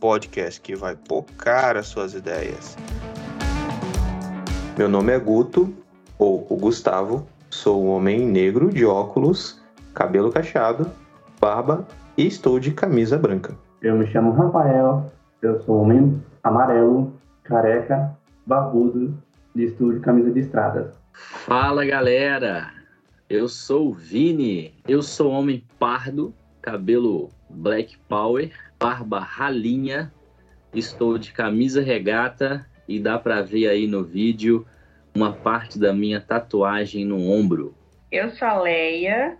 podcast que vai pocar as suas ideias. Meu nome é Guto, ou o Gustavo. Sou um homem negro de óculos, cabelo cacheado, barba e estou de camisa branca. Eu me chamo Rafael, eu sou homem amarelo, careca, barbudo e estou de camisa de estrada. Fala galera, eu sou o Vini, eu sou homem pardo, cabelo black power, barba ralinha, estou de camisa regata e dá para ver aí no vídeo uma parte da minha tatuagem no ombro. Eu sou a Leia,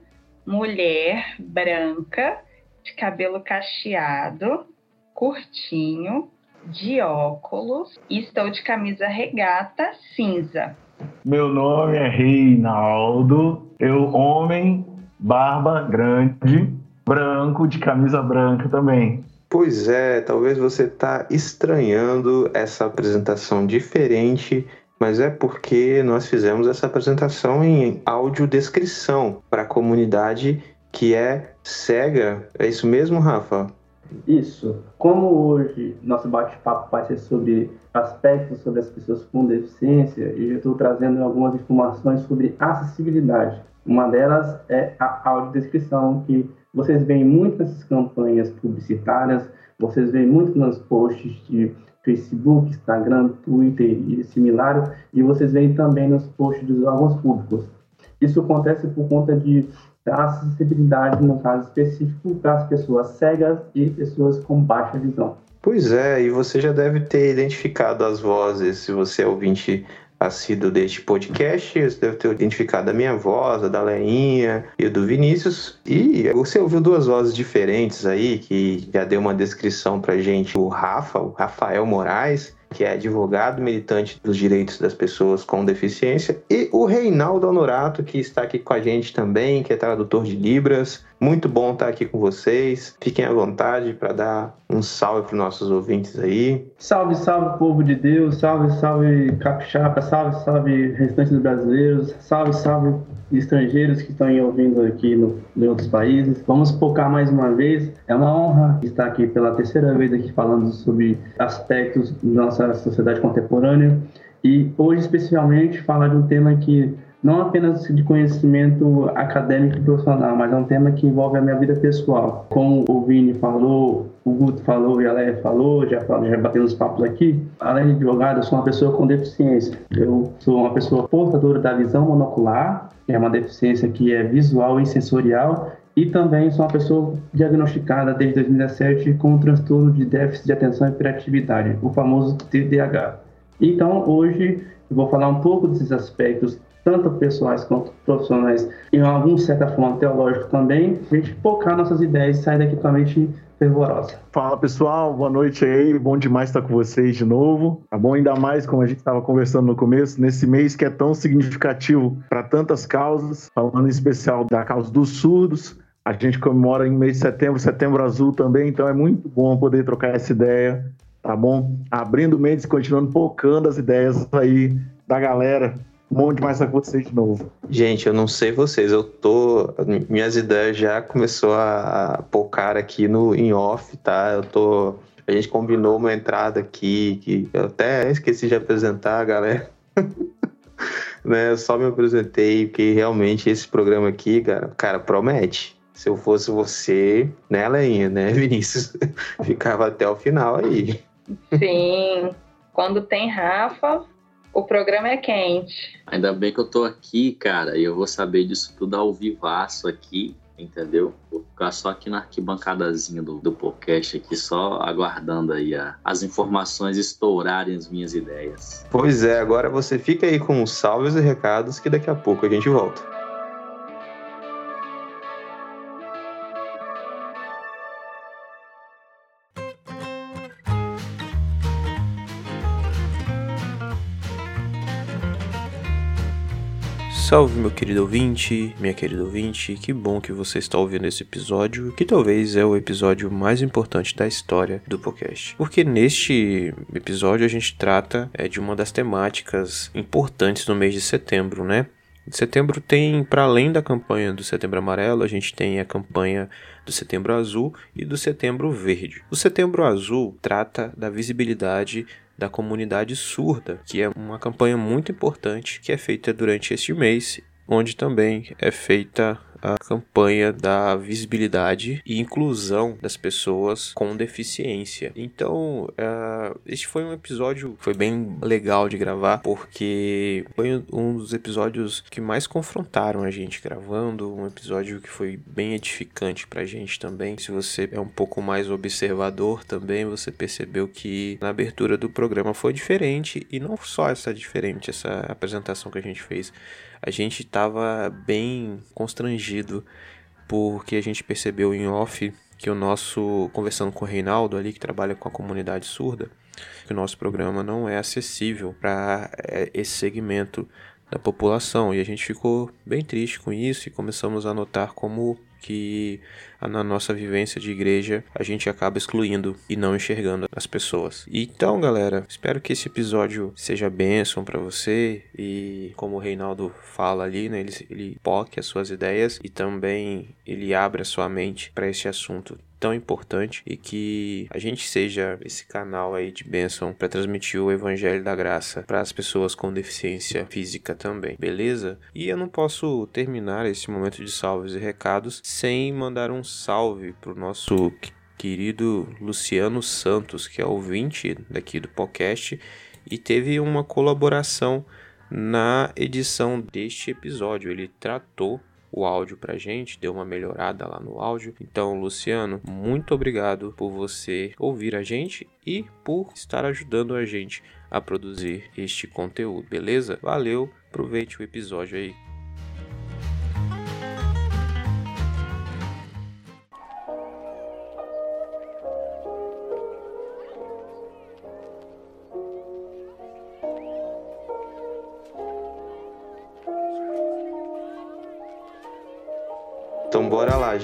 mulher branca, de cabelo cacheado, curtinho, de óculos e estou de camisa regata cinza. Meu nome é Reinaldo, eu homem, barba grande, branco, de camisa branca também. Pois é, talvez você está estranhando essa apresentação diferente, mas é porque nós fizemos essa apresentação em audiodescrição para a comunidade que é cega. É isso mesmo, Rafa? Isso. Como hoje nosso bate-papo vai ser sobre aspectos sobre as pessoas com deficiência, eu estou trazendo algumas informações sobre acessibilidade. Uma delas é a audiodescrição, que vocês veem muito nessas campanhas publicitárias, vocês veem muito nos posts de Facebook, Instagram, Twitter e similares, e vocês veem também nos posts dos órgãos públicos. Isso acontece por conta de acessibilidade, no caso específico, para as pessoas cegas e pessoas com baixa visão. Pois é, e você já deve ter identificado as vozes, se você é ouvinte assíduo deste podcast, você deve ter identificado a minha voz, a da Leinha e a do Vinícius. E você ouviu duas vozes diferentes aí, que já deu uma descrição pra gente. O Rafa, o Rafael Moraes, que é advogado militante dos direitos das pessoas com deficiência, e o Reinaldo Honorato, que está aqui com a gente também, que é tradutor de Libras. Muito bom estar aqui com vocês. Fiquem à vontade para dar um salve para os nossos ouvintes aí. Salve, salve, povo de Deus. Salve, salve, capixaba. Salve, salve, restantes brasileiros. Salve, salve, estrangeiros que estão ouvindo aqui no, em outros países. Vamos focar mais uma vez. É uma honra estar aqui pela terceira vez aqui falando sobre aspectos da nossa sociedade contemporânea. E hoje, especialmente, falar de um tema que não apenas de conhecimento acadêmico e profissional, mas é um tema que envolve a minha vida pessoal. Como o Vini falou, o Guto falou e a Leia falou, já, já batemos papos aqui. Além de advogado, eu sou uma pessoa com deficiência. Eu sou uma pessoa portadora da visão monocular, que é uma deficiência que é visual e sensorial, e também sou uma pessoa diagnosticada desde 2017 com um transtorno de déficit de atenção e hiperatividade, o famoso TDAH. Então, hoje eu vou falar um pouco desses aspectos tanto pessoais quanto profissionais, e em algum certa forma teológico também, a gente focar nossas ideias e sair daqui com a mente fervorosa. Fala pessoal, boa noite aí, bom demais estar com vocês de novo. Tá bom ainda mais, como a gente estava conversando no começo, nesse mês que é tão significativo para tantas causas, falando em especial da causa dos surdos. A gente comemora em mês de setembro, setembro azul também, então é muito bom poder trocar essa ideia, tá bom? Abrindo mentes e continuando focando as ideias aí da galera Bom demais estar com vocês de novo. Gente, eu não sei vocês, eu tô. Minhas ideias já começou a pocar aqui no em off, tá? Eu tô. A gente combinou uma entrada aqui, que eu até esqueci de apresentar, galera. né? Eu só me apresentei, porque realmente esse programa aqui, cara, cara, promete. Se eu fosse você, né, Leinha, né, Vinícius? Ficava até o final aí. Sim. Quando tem Rafa, o programa é quente. Ainda bem que eu tô aqui, cara, e eu vou saber disso tudo ao vivaço aqui, entendeu? Vou ficar só aqui na arquibancadazinha do, do podcast aqui, só aguardando aí a, as informações estourarem as minhas ideias. Pois é, agora você fica aí com os salves e recados que daqui a pouco a gente volta. Salve, meu querido ouvinte, minha querida ouvinte, que bom que você está ouvindo esse episódio, que talvez é o episódio mais importante da história do podcast. Porque neste episódio a gente trata é, de uma das temáticas importantes no mês de setembro, né? Setembro tem, para além da campanha do Setembro Amarelo, a gente tem a campanha do Setembro Azul e do Setembro Verde. O Setembro Azul trata da visibilidade da comunidade surda, que é uma campanha muito importante que é feita durante este mês, onde também é feita a campanha da visibilidade e inclusão das pessoas com deficiência. Então, uh, este foi um episódio foi bem legal de gravar porque foi um dos episódios que mais confrontaram a gente gravando, um episódio que foi bem edificante pra gente também. Se você é um pouco mais observador também, você percebeu que na abertura do programa foi diferente e não só essa diferente essa apresentação que a gente fez a gente estava bem constrangido porque a gente percebeu em off que o nosso conversando com o Reinaldo ali que trabalha com a comunidade surda, que o nosso programa não é acessível para é, esse segmento da população. E a gente ficou bem triste com isso e começamos a notar como que na nossa vivência de igreja a gente acaba excluindo e não enxergando as pessoas. Então, galera, espero que esse episódio seja bênção para você e como o Reinaldo fala ali, né, ele, ele poque as suas ideias e também ele abre a sua mente para esse assunto tão importante e que a gente seja esse canal aí de bênção para transmitir o evangelho da graça para as pessoas com deficiência física também, beleza? E eu não posso terminar esse momento de salves e recados sem mandar um salve pro nosso querido Luciano Santos, que é ouvinte daqui do podcast e teve uma colaboração na edição deste episódio. Ele tratou o áudio pra gente, deu uma melhorada lá no áudio. Então, Luciano, muito obrigado por você ouvir a gente e por estar ajudando a gente a produzir este conteúdo, beleza? Valeu, aproveite o episódio aí.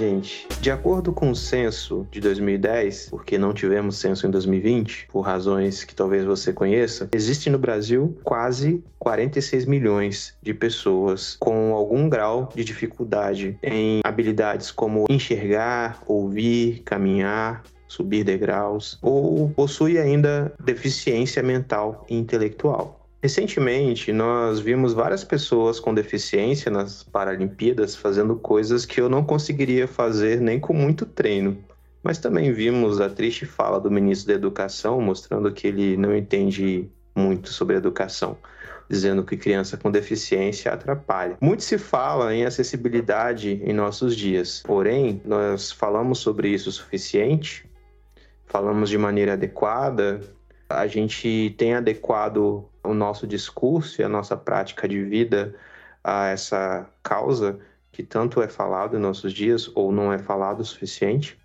Gente. De acordo com o censo de 2010, porque não tivemos censo em 2020, por razões que talvez você conheça, existe no Brasil quase 46 milhões de pessoas com algum grau de dificuldade em habilidades como enxergar, ouvir, caminhar, subir degraus ou possui ainda deficiência mental e intelectual. Recentemente, nós vimos várias pessoas com deficiência nas Paralimpíadas fazendo coisas que eu não conseguiria fazer nem com muito treino. Mas também vimos a triste fala do ministro da Educação mostrando que ele não entende muito sobre educação, dizendo que criança com deficiência atrapalha. Muito se fala em acessibilidade em nossos dias, porém, nós falamos sobre isso o suficiente? Falamos de maneira adequada? A gente tem adequado o nosso discurso e a nossa prática de vida a essa causa que tanto é falado em nossos dias ou não é falado o suficiente.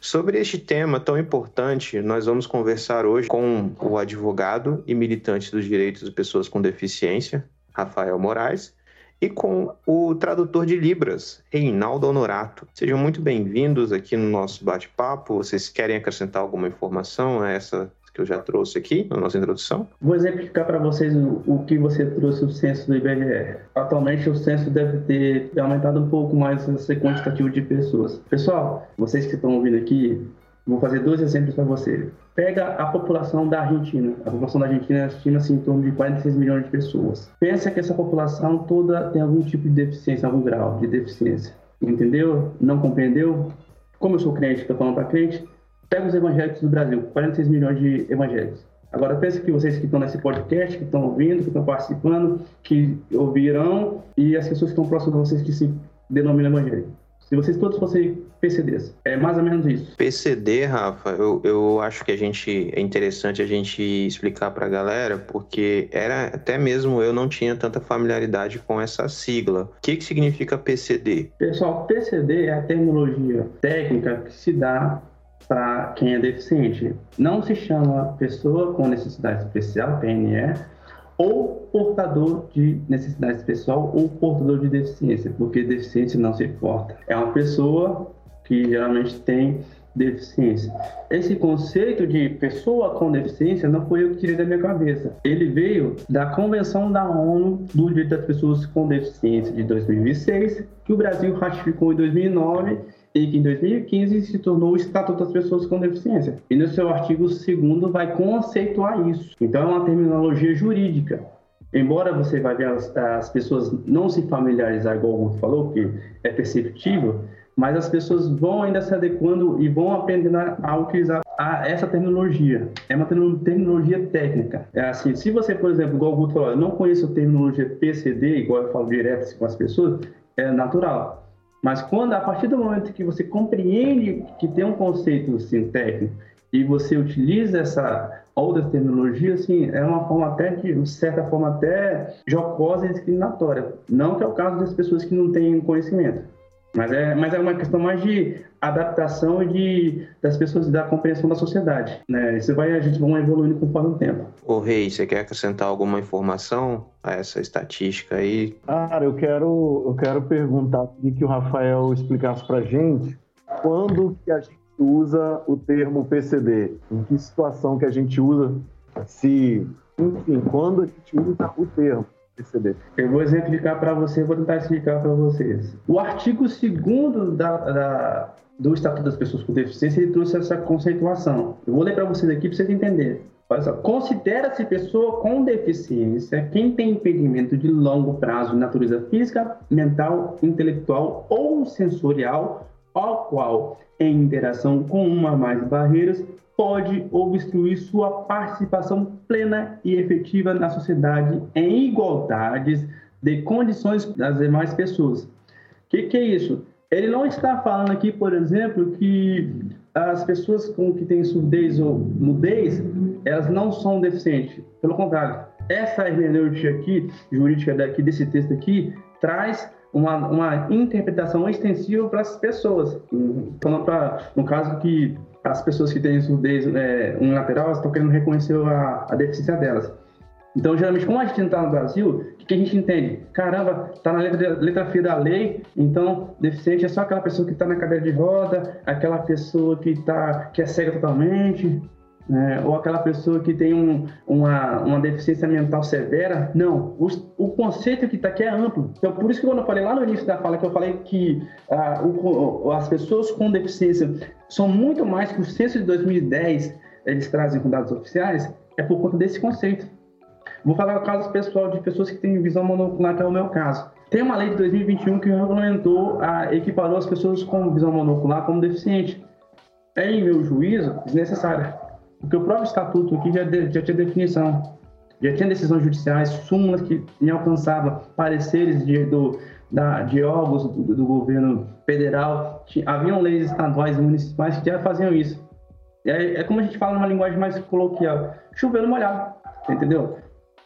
Sobre este tema tão importante, nós vamos conversar hoje com o advogado e militante dos direitos de pessoas com deficiência, Rafael Moraes, e com o tradutor de Libras, Reinaldo Honorato. Sejam muito bem-vindos aqui no nosso bate-papo. Vocês querem acrescentar alguma informação a essa que eu já trouxe aqui na nossa introdução? Vou exemplificar para vocês o, o, que você trouxe o censo do IBGE. Atualmente o censo deve ter aumentado um pouco mais esse quantitativo de pessoas. Pessoal, vocês que estão ouvindo aqui, vou fazer dois exemplos para você. Pega a população da Argentina. A população da Argentina estima-se em torno de 46 milhões de pessoas. Pensa que essa população toda tem algum tipo de deficiência, algum grau de deficiência. Entendeu? Não compreendeu? Como eu sou crente, estou falando para crente, Pega os evangélicos do Brasil, 46 milhões de evangélicos. Agora pense que vocês que estão nesse podcast, que estão ouvindo, que estão participando, que ouvirão, e as pessoas que estão próximas de vocês que se denominam evangélicos. Se vocês todos fossem PCDs, é mais ou menos isso. PCD, Rafa, eu, eu acho que a gente é interessante a gente explicar para a galera, porque era até mesmo eu não tinha tanta familiaridade com essa sigla. O que, que significa PCD? Pessoal, PCD é a terminologia técnica que se dá para quem é deficiente. Não se chama pessoa com necessidade especial, PNE, ou portador de necessidade pessoal ou portador de deficiência, porque deficiência não se importa. É uma pessoa que geralmente tem deficiência. Esse conceito de pessoa com deficiência não foi eu que tirei da minha cabeça. Ele veio da Convenção da ONU do Direito das Pessoas com Deficiência de 2006, que o Brasil ratificou em 2009 e que em 2015 se tornou o Estatuto das Pessoas com Deficiência. E no seu artigo 2 vai conceituar isso. Então é uma terminologia jurídica. Embora você vai ver as, as pessoas não se familiarizar, igual o Guto falou, que é perceptível, mas as pessoas vão ainda se adequando e vão aprendendo a, utilizar a, essa terminologia. É uma terminologia técnica. É assim, se você, por exemplo, igual o Guto falou, não conhece a terminologia PCD, igual eu falo direto assim, com as pessoas, é natural. Mas quando, a partir do momento que você compreende que tem um conceito assim, técnico e você utiliza essa outra terminologia, assim, é uma forma até de certa forma até jocosa e discriminatória. Não que é o caso das pessoas que não têm conhecimento. Mas é, mas é uma questão mais de adaptação e de, das pessoas da compreensão da sociedade. Né? Isso vai, a gente vai evoluindo conforme o tempo. Ô Rei, você quer acrescentar alguma informação a essa estatística aí? Cara, eu quero, eu quero perguntar e que o Rafael explicasse pra gente quando que a gente usa o termo PCD? Em que situação que a gente usa? Se, enfim, quando a gente usa o termo? Eu vou exemplificar para você, vou tentar explicar para vocês. O artigo 2 da, da, do Estatuto das Pessoas com Deficiência ele trouxe essa conceituação. Eu vou ler para vocês aqui para vocês entenderem. Olha só, considera-se pessoa com deficiência quem tem impedimento de longo prazo de natureza física, mental, intelectual ou sensorial, ao qual, em interação com uma ou mais barreiras, pode obstruir sua participação plena e efetiva na sociedade em igualdades de condições das demais pessoas. O que, que, é isso? Ele não está falando aqui, por exemplo, que as pessoas com que têm surdez ou mudez, elas não são deficientes. Pelo contrário, essa hermenêutica aqui, jurídica daqui desse texto aqui, traz uma, uma interpretação extensiva para as pessoas. Então, pra, no caso que as pessoas que têm surdez é, unilateral estão querendo reconhecer a, a, deficiência delas. Então, geralmente, como a gente está no Brasil, o que, que, a gente entende? Caramba, está na letra, letra fria da lei, então deficiente é só aquela pessoa que está na cadeira de roda, aquela pessoa que, tá, que é cega totalmente, né? ou aquela pessoa que tem um, uma, uma deficiência mental severa. Não, o, o conceito que está aqui é amplo. Então, por isso que quando eu falei lá no início da fala, que eu falei que ah, o, as pessoas com deficiência são muito mais que o censo de 2010 eles trazem com dados oficiais, é por conta desse conceito. Vou falar o caso pessoal de pessoas que têm visão monocular, que é o meu caso. Tem uma lei de 2021 que regulamentou, a, equiparou as pessoas com visão monocular como deficiente. É, em meu juízo, desnecessária porque o próprio estatuto aqui já, de, já tinha definição, já tinha decisões judiciais, súmulas que me alcançavam, pareceres de, do, da, de órgãos do, do governo federal, haviam leis estaduais e municipais que já faziam isso. É, é como a gente fala numa linguagem mais coloquial, chovendo molhado, entendeu?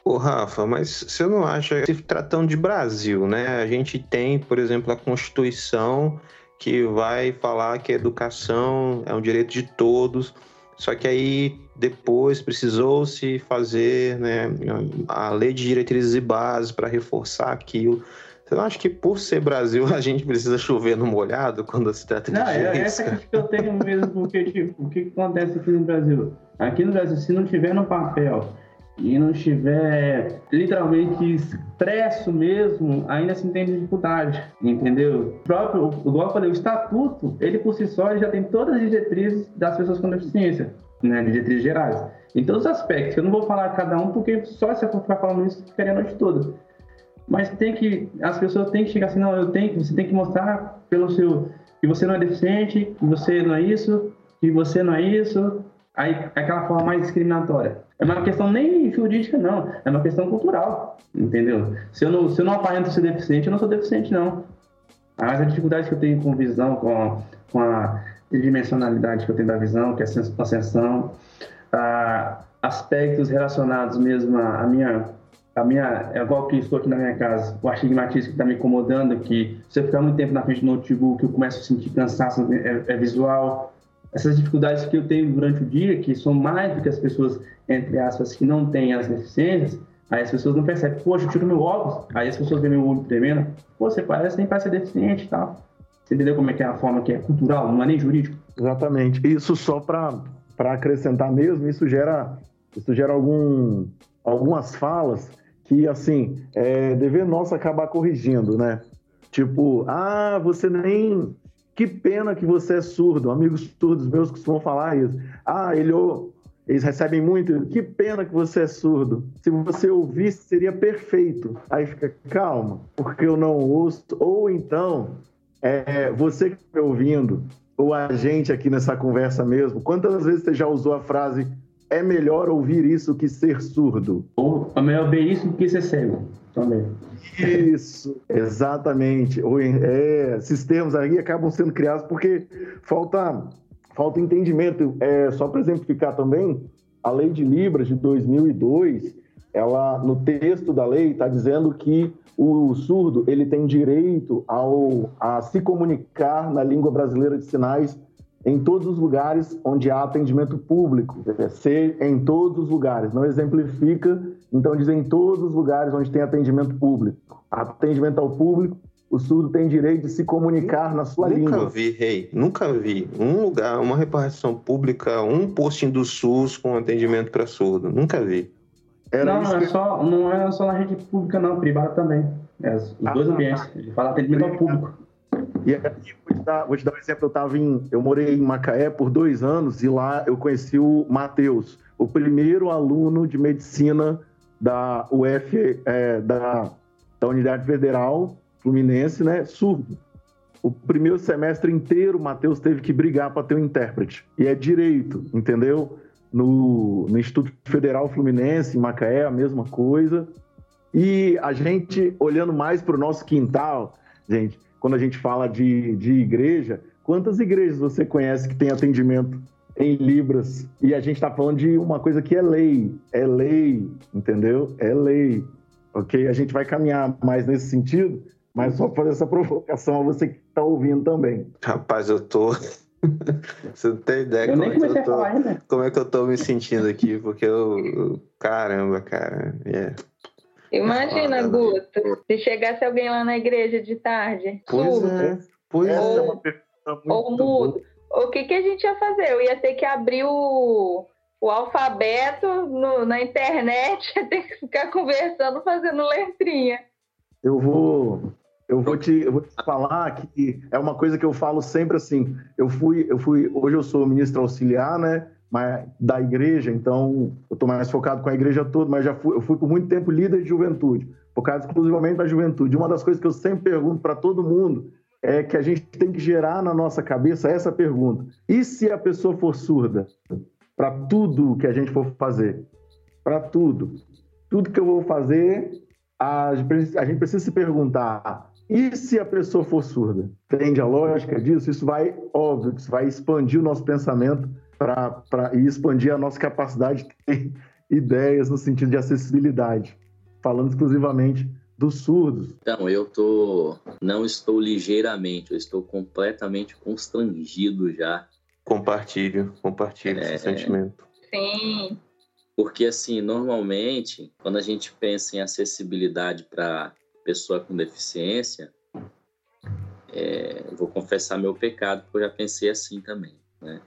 Ô, Rafa, mas você não acha, se tratando de Brasil, né? A gente tem, por exemplo, a Constituição que vai falar que a educação é um direito de todos. Só que aí depois precisou-se fazer né, a lei de diretrizes e bases para reforçar aquilo. Você não acha que por ser Brasil a gente precisa chover no molhado quando se trata de Não, é essa que eu tenho mesmo, porque tipo, o que acontece aqui no Brasil? Aqui no Brasil, se não tiver no papel e não estiver literalmente expresso mesmo, ainda se tem dificuldade, entendeu? O próprio, igual eu falei, o estatuto, ele por si só já tem todas as diretrizes das pessoas com deficiência, né, diretrizes gerais. Em todos os aspectos, eu não vou falar cada um, porque só se eu for ficar falando isso, ficaria a noite toda. Mas tem que, as pessoas têm que chegar assim, não, eu tenho, você tem que mostrar pelo seu, que você não é deficiente, que você não é isso, que você não é isso, aí aquela forma mais discriminatória. É uma questão nem jurídica, não. É uma questão cultural, entendeu? Se eu não, se eu não aparento ser deficiente, eu não sou deficiente, não. Mas a dificuldade que eu tenho com visão, com a, com a tridimensionalidade que eu tenho da visão, que é a sensação, aspectos relacionados mesmo à minha a minha, é igual que estou aqui na minha casa, o astigmatismo que está me incomodando, que se eu ficar muito tempo na frente do notebook, eu começo a sentir cansaço é, é visual, essas dificuldades que eu tenho durante o dia, que são mais do que as pessoas, entre aspas, que não têm as deficiências, Aí as pessoas não percebem, poxa, eu tiro meu óculos. Aí as pessoas veem meu olho tremendo. Pô, você parece nem parece deficiente e tal. Você entendeu como é que é a forma que é cultural, não é nem jurídico? Exatamente. Isso só para acrescentar mesmo, isso gera, isso gera algum, algumas falas que, assim, é dever nosso acabar corrigindo, né? Tipo, ah, você nem. Que pena que você é surdo. Amigos surdos meus costumam falar isso. Ah, ele, eles recebem muito. Que pena que você é surdo. Se você ouvisse, seria perfeito. Aí fica, calma, porque eu não ouço. Ou então, é, você que está ouvindo, ou a gente aqui nessa conversa mesmo, quantas vezes você já usou a frase é melhor ouvir isso que ser surdo? Ou é melhor ver isso do que ser cego também. Isso, exatamente. É, esses termos aí acabam sendo criados porque falta falta entendimento. É, só para exemplificar também, a lei de Libras de 2002, ela no texto da lei está dizendo que o surdo ele tem direito ao, a se comunicar na língua brasileira de sinais em todos os lugares onde há atendimento público, ser em todos os lugares, não exemplifica, então diz em todos os lugares onde tem atendimento público. Atendimento ao público o surdo tem direito de se comunicar na sua nunca língua. Nunca vi, rei, hey, nunca vi um lugar, uma repartição pública, um postinho do SUS com atendimento para surdo. Nunca vi. Era não, não é, só, não é só na rede pública, não, privada também. É, os ah, dois ambientes. Ele fala atendimento ao público. E vou te, dar, vou te dar um exemplo. Eu, tava em, eu morei em Macaé por dois anos e lá eu conheci o Matheus, o primeiro aluno de medicina da UF, é, da, da Unidade Federal Fluminense, né, surdo. O primeiro semestre inteiro, o Matheus teve que brigar para ter um intérprete. E é direito, entendeu? No, no Instituto Federal Fluminense, em Macaé, a mesma coisa. E a gente, olhando mais para o nosso quintal, gente, quando a gente fala de, de igreja, quantas igrejas você conhece que tem atendimento em Libras? E a gente está falando de uma coisa que é lei, é lei, entendeu? É lei, ok? A gente vai caminhar mais nesse sentido, mas só fazer essa provocação a você que está ouvindo também. Rapaz, eu tô. você não tem ideia eu como, é que eu tô, como é que eu tô me sentindo aqui, porque eu. Caramba, cara. Yeah. Imagina, ah, Guto, se chegasse alguém lá na igreja de tarde. Pois surdo, é. Pois é. ou, é uma pergunta muito ou mudo. O que, que a gente ia fazer? Eu ia ter que abrir o, o alfabeto no, na internet, ia ter que ficar conversando, fazendo letrinha. Eu vou eu vou, te, eu vou te falar que é uma coisa que eu falo sempre assim. Eu fui, eu fui, hoje eu sou ministro auxiliar, né? Mas da igreja, então eu estou mais focado com a igreja toda, mas já fui, eu fui por muito tempo líder de juventude, focado exclusivamente na juventude. Uma das coisas que eu sempre pergunto para todo mundo é que a gente tem que gerar na nossa cabeça essa pergunta: e se a pessoa for surda? Para tudo que a gente for fazer, para tudo, tudo que eu vou fazer, a gente precisa se perguntar e se a pessoa for surda? Entende a lógica disso? Isso vai, óbvio, isso vai expandir o nosso pensamento pra, pra, e expandir a nossa capacidade de ter ideias no sentido de acessibilidade, falando exclusivamente dos surdos. Então, eu tô, não estou ligeiramente, eu estou completamente constrangido já. Compartilho, compartilho é, esse sentimento. Sim. Porque, assim, normalmente, quando a gente pensa em acessibilidade para pessoa com deficiência, é, vou confessar meu pecado, porque eu já pensei assim também, né?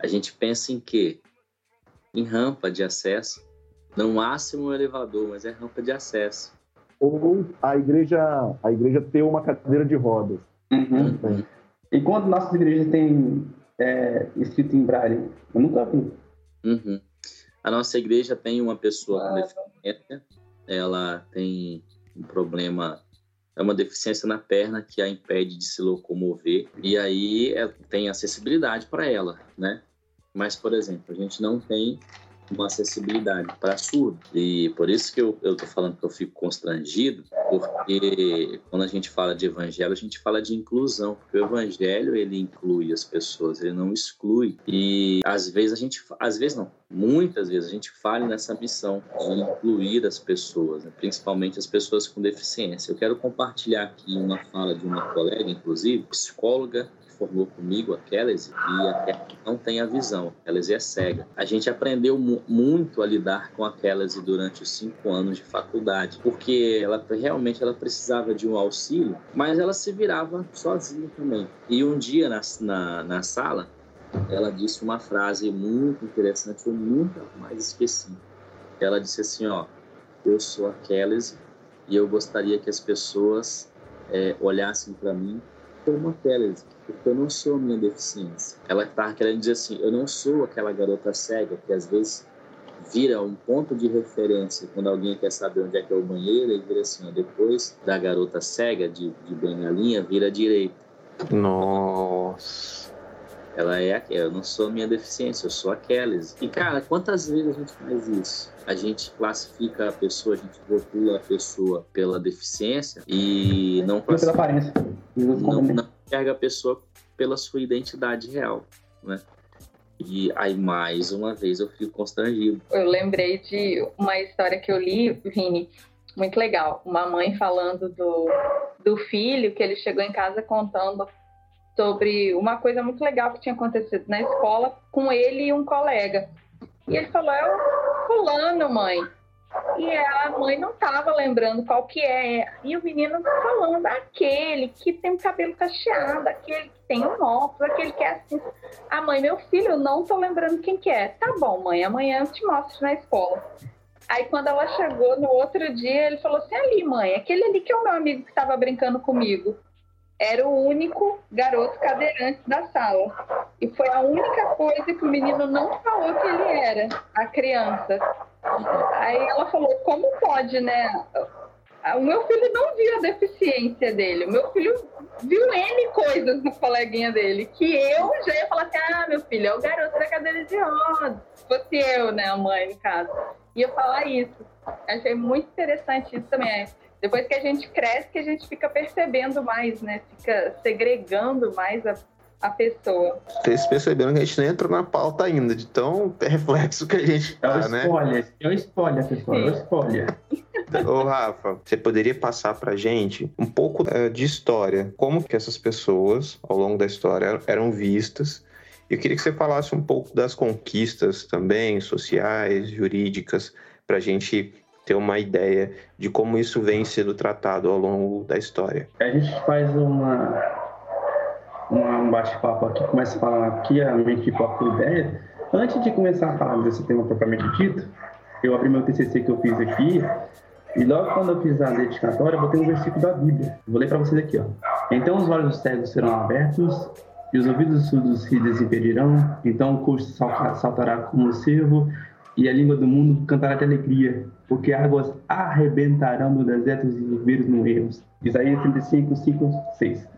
A gente pensa em quê? Em rampa de acesso. Não máximo um elevador, mas é rampa de acesso. Ou a igreja, a igreja ter uma cadeira de rodas. Uhum. Uhum. Enquanto nossas igrejas têm é, escrito em braille, eu nunca vi. Uhum. A nossa igreja tem uma pessoa ah, com deficiência, ela tem um problema, é uma deficiência na perna que a impede de se locomover e aí é, tem acessibilidade para ela, né? Mas, por exemplo, a gente não tem uma acessibilidade para surdo. E por isso que eu, tô falando que eu fico constrangido, porque quando a gente fala de evangelho, a gente fala de inclusão, porque o evangelho ele inclui as pessoas, ele não exclui. E às vezes a gente, às vezes não, muitas vezes a gente falha nessa missão de incluir as pessoas, né? principalmente as pessoas com deficiência. Eu quero compartilhar aqui uma fala de uma colega, inclusive, psicóloga, formou comigo, a Kelly, e a Kelly não tem a visão, a Kelly é cega. A gente aprendeu mu muito a lidar com a Kelly durante os cinco anos de faculdade, porque ela realmente ela precisava de um auxílio, mas ela se virava sozinha também. E um dia na, na, na sala, ela disse uma frase muito interessante, eu nunca mais esqueci. Ela disse assim, ó, eu sou a Kelly e eu gostaria que as pessoas é, olhassem para mim como a Kelly, porque eu não sou a minha deficiência. Ela estava querendo dizer assim, eu não sou aquela garota cega que às vezes vira um ponto de referência quando alguém quer saber onde é que é o banheiro e vira assim, ó, depois da garota cega de, de vira direita. Nossa. Ela é eu não sou a minha deficiência, eu sou a Kelly. E cara, quantas vezes a gente faz isso? A gente classifica a pessoa, a gente rotula a pessoa pela deficiência e não Pela aparência. Não, não enxerga a pessoa pela sua identidade real, né? E aí, mais uma vez, eu fico constrangido. Eu lembrei de uma história que eu li, Vini, muito legal. Uma mãe falando do, do filho, que ele chegou em casa contando sobre uma coisa muito legal que tinha acontecido na escola com ele e um colega. E ele falou: É o fulano, mãe. E a mãe não estava lembrando qual que é. E o menino falando aquele que tem o cabelo cacheado, aquele que tem um óculos, aquele que é assim. A mãe, meu filho, eu não tô lembrando quem que é. Tá bom, mãe, amanhã eu te mostro na escola. Aí quando ela chegou no outro dia, ele falou assim: ali, mãe, aquele ali que é o meu amigo que estava brincando comigo. Era o único garoto cadeirante da sala. E foi a única coisa que o menino não falou que ele era, a criança. Aí ela falou: como pode, né? O meu filho não viu a deficiência dele. O meu filho viu N coisas no coleguinha dele. Que eu já ia falar assim: ah, meu filho, é o garoto da cadeira de rodas. Se fosse eu, né, a mãe, no caso. Ia falar isso. Achei muito interessante isso também. Depois que a gente cresce, que a gente fica percebendo mais, né? Fica segregando mais a a pessoa. Vocês perceberam que a gente nem entrou na pauta ainda, de tão reflexo que a gente É tá, né? é o spoiler, pessoal, é o spoiler. Ô, Rafa, você poderia passar pra gente um pouco eh, de história? Como que essas pessoas, ao longo da história, eram vistas? Eu queria que você falasse um pouco das conquistas também, sociais, jurídicas, pra gente ter uma ideia de como isso vem sendo tratado ao longo da história. A gente faz uma, um bate-papo aqui, começa a falar aqui, a pipoca por ideia. Antes de começar a falar desse tema propriamente dito, eu abri meu TCC que eu fiz aqui, e logo quando eu fiz a dedicatória, eu botei um versículo da Bíblia. Vou ler para vocês aqui, ó. Então os olhos dos cegos serão abertos, e os ouvidos dos surdos se desimpedirão, então o coxo salta- saltará como o cervo, e a língua do mundo cantará de alegria, porque águas arrebentarão no deserto e ribeiros no erros. Isaías 35, 5, 6.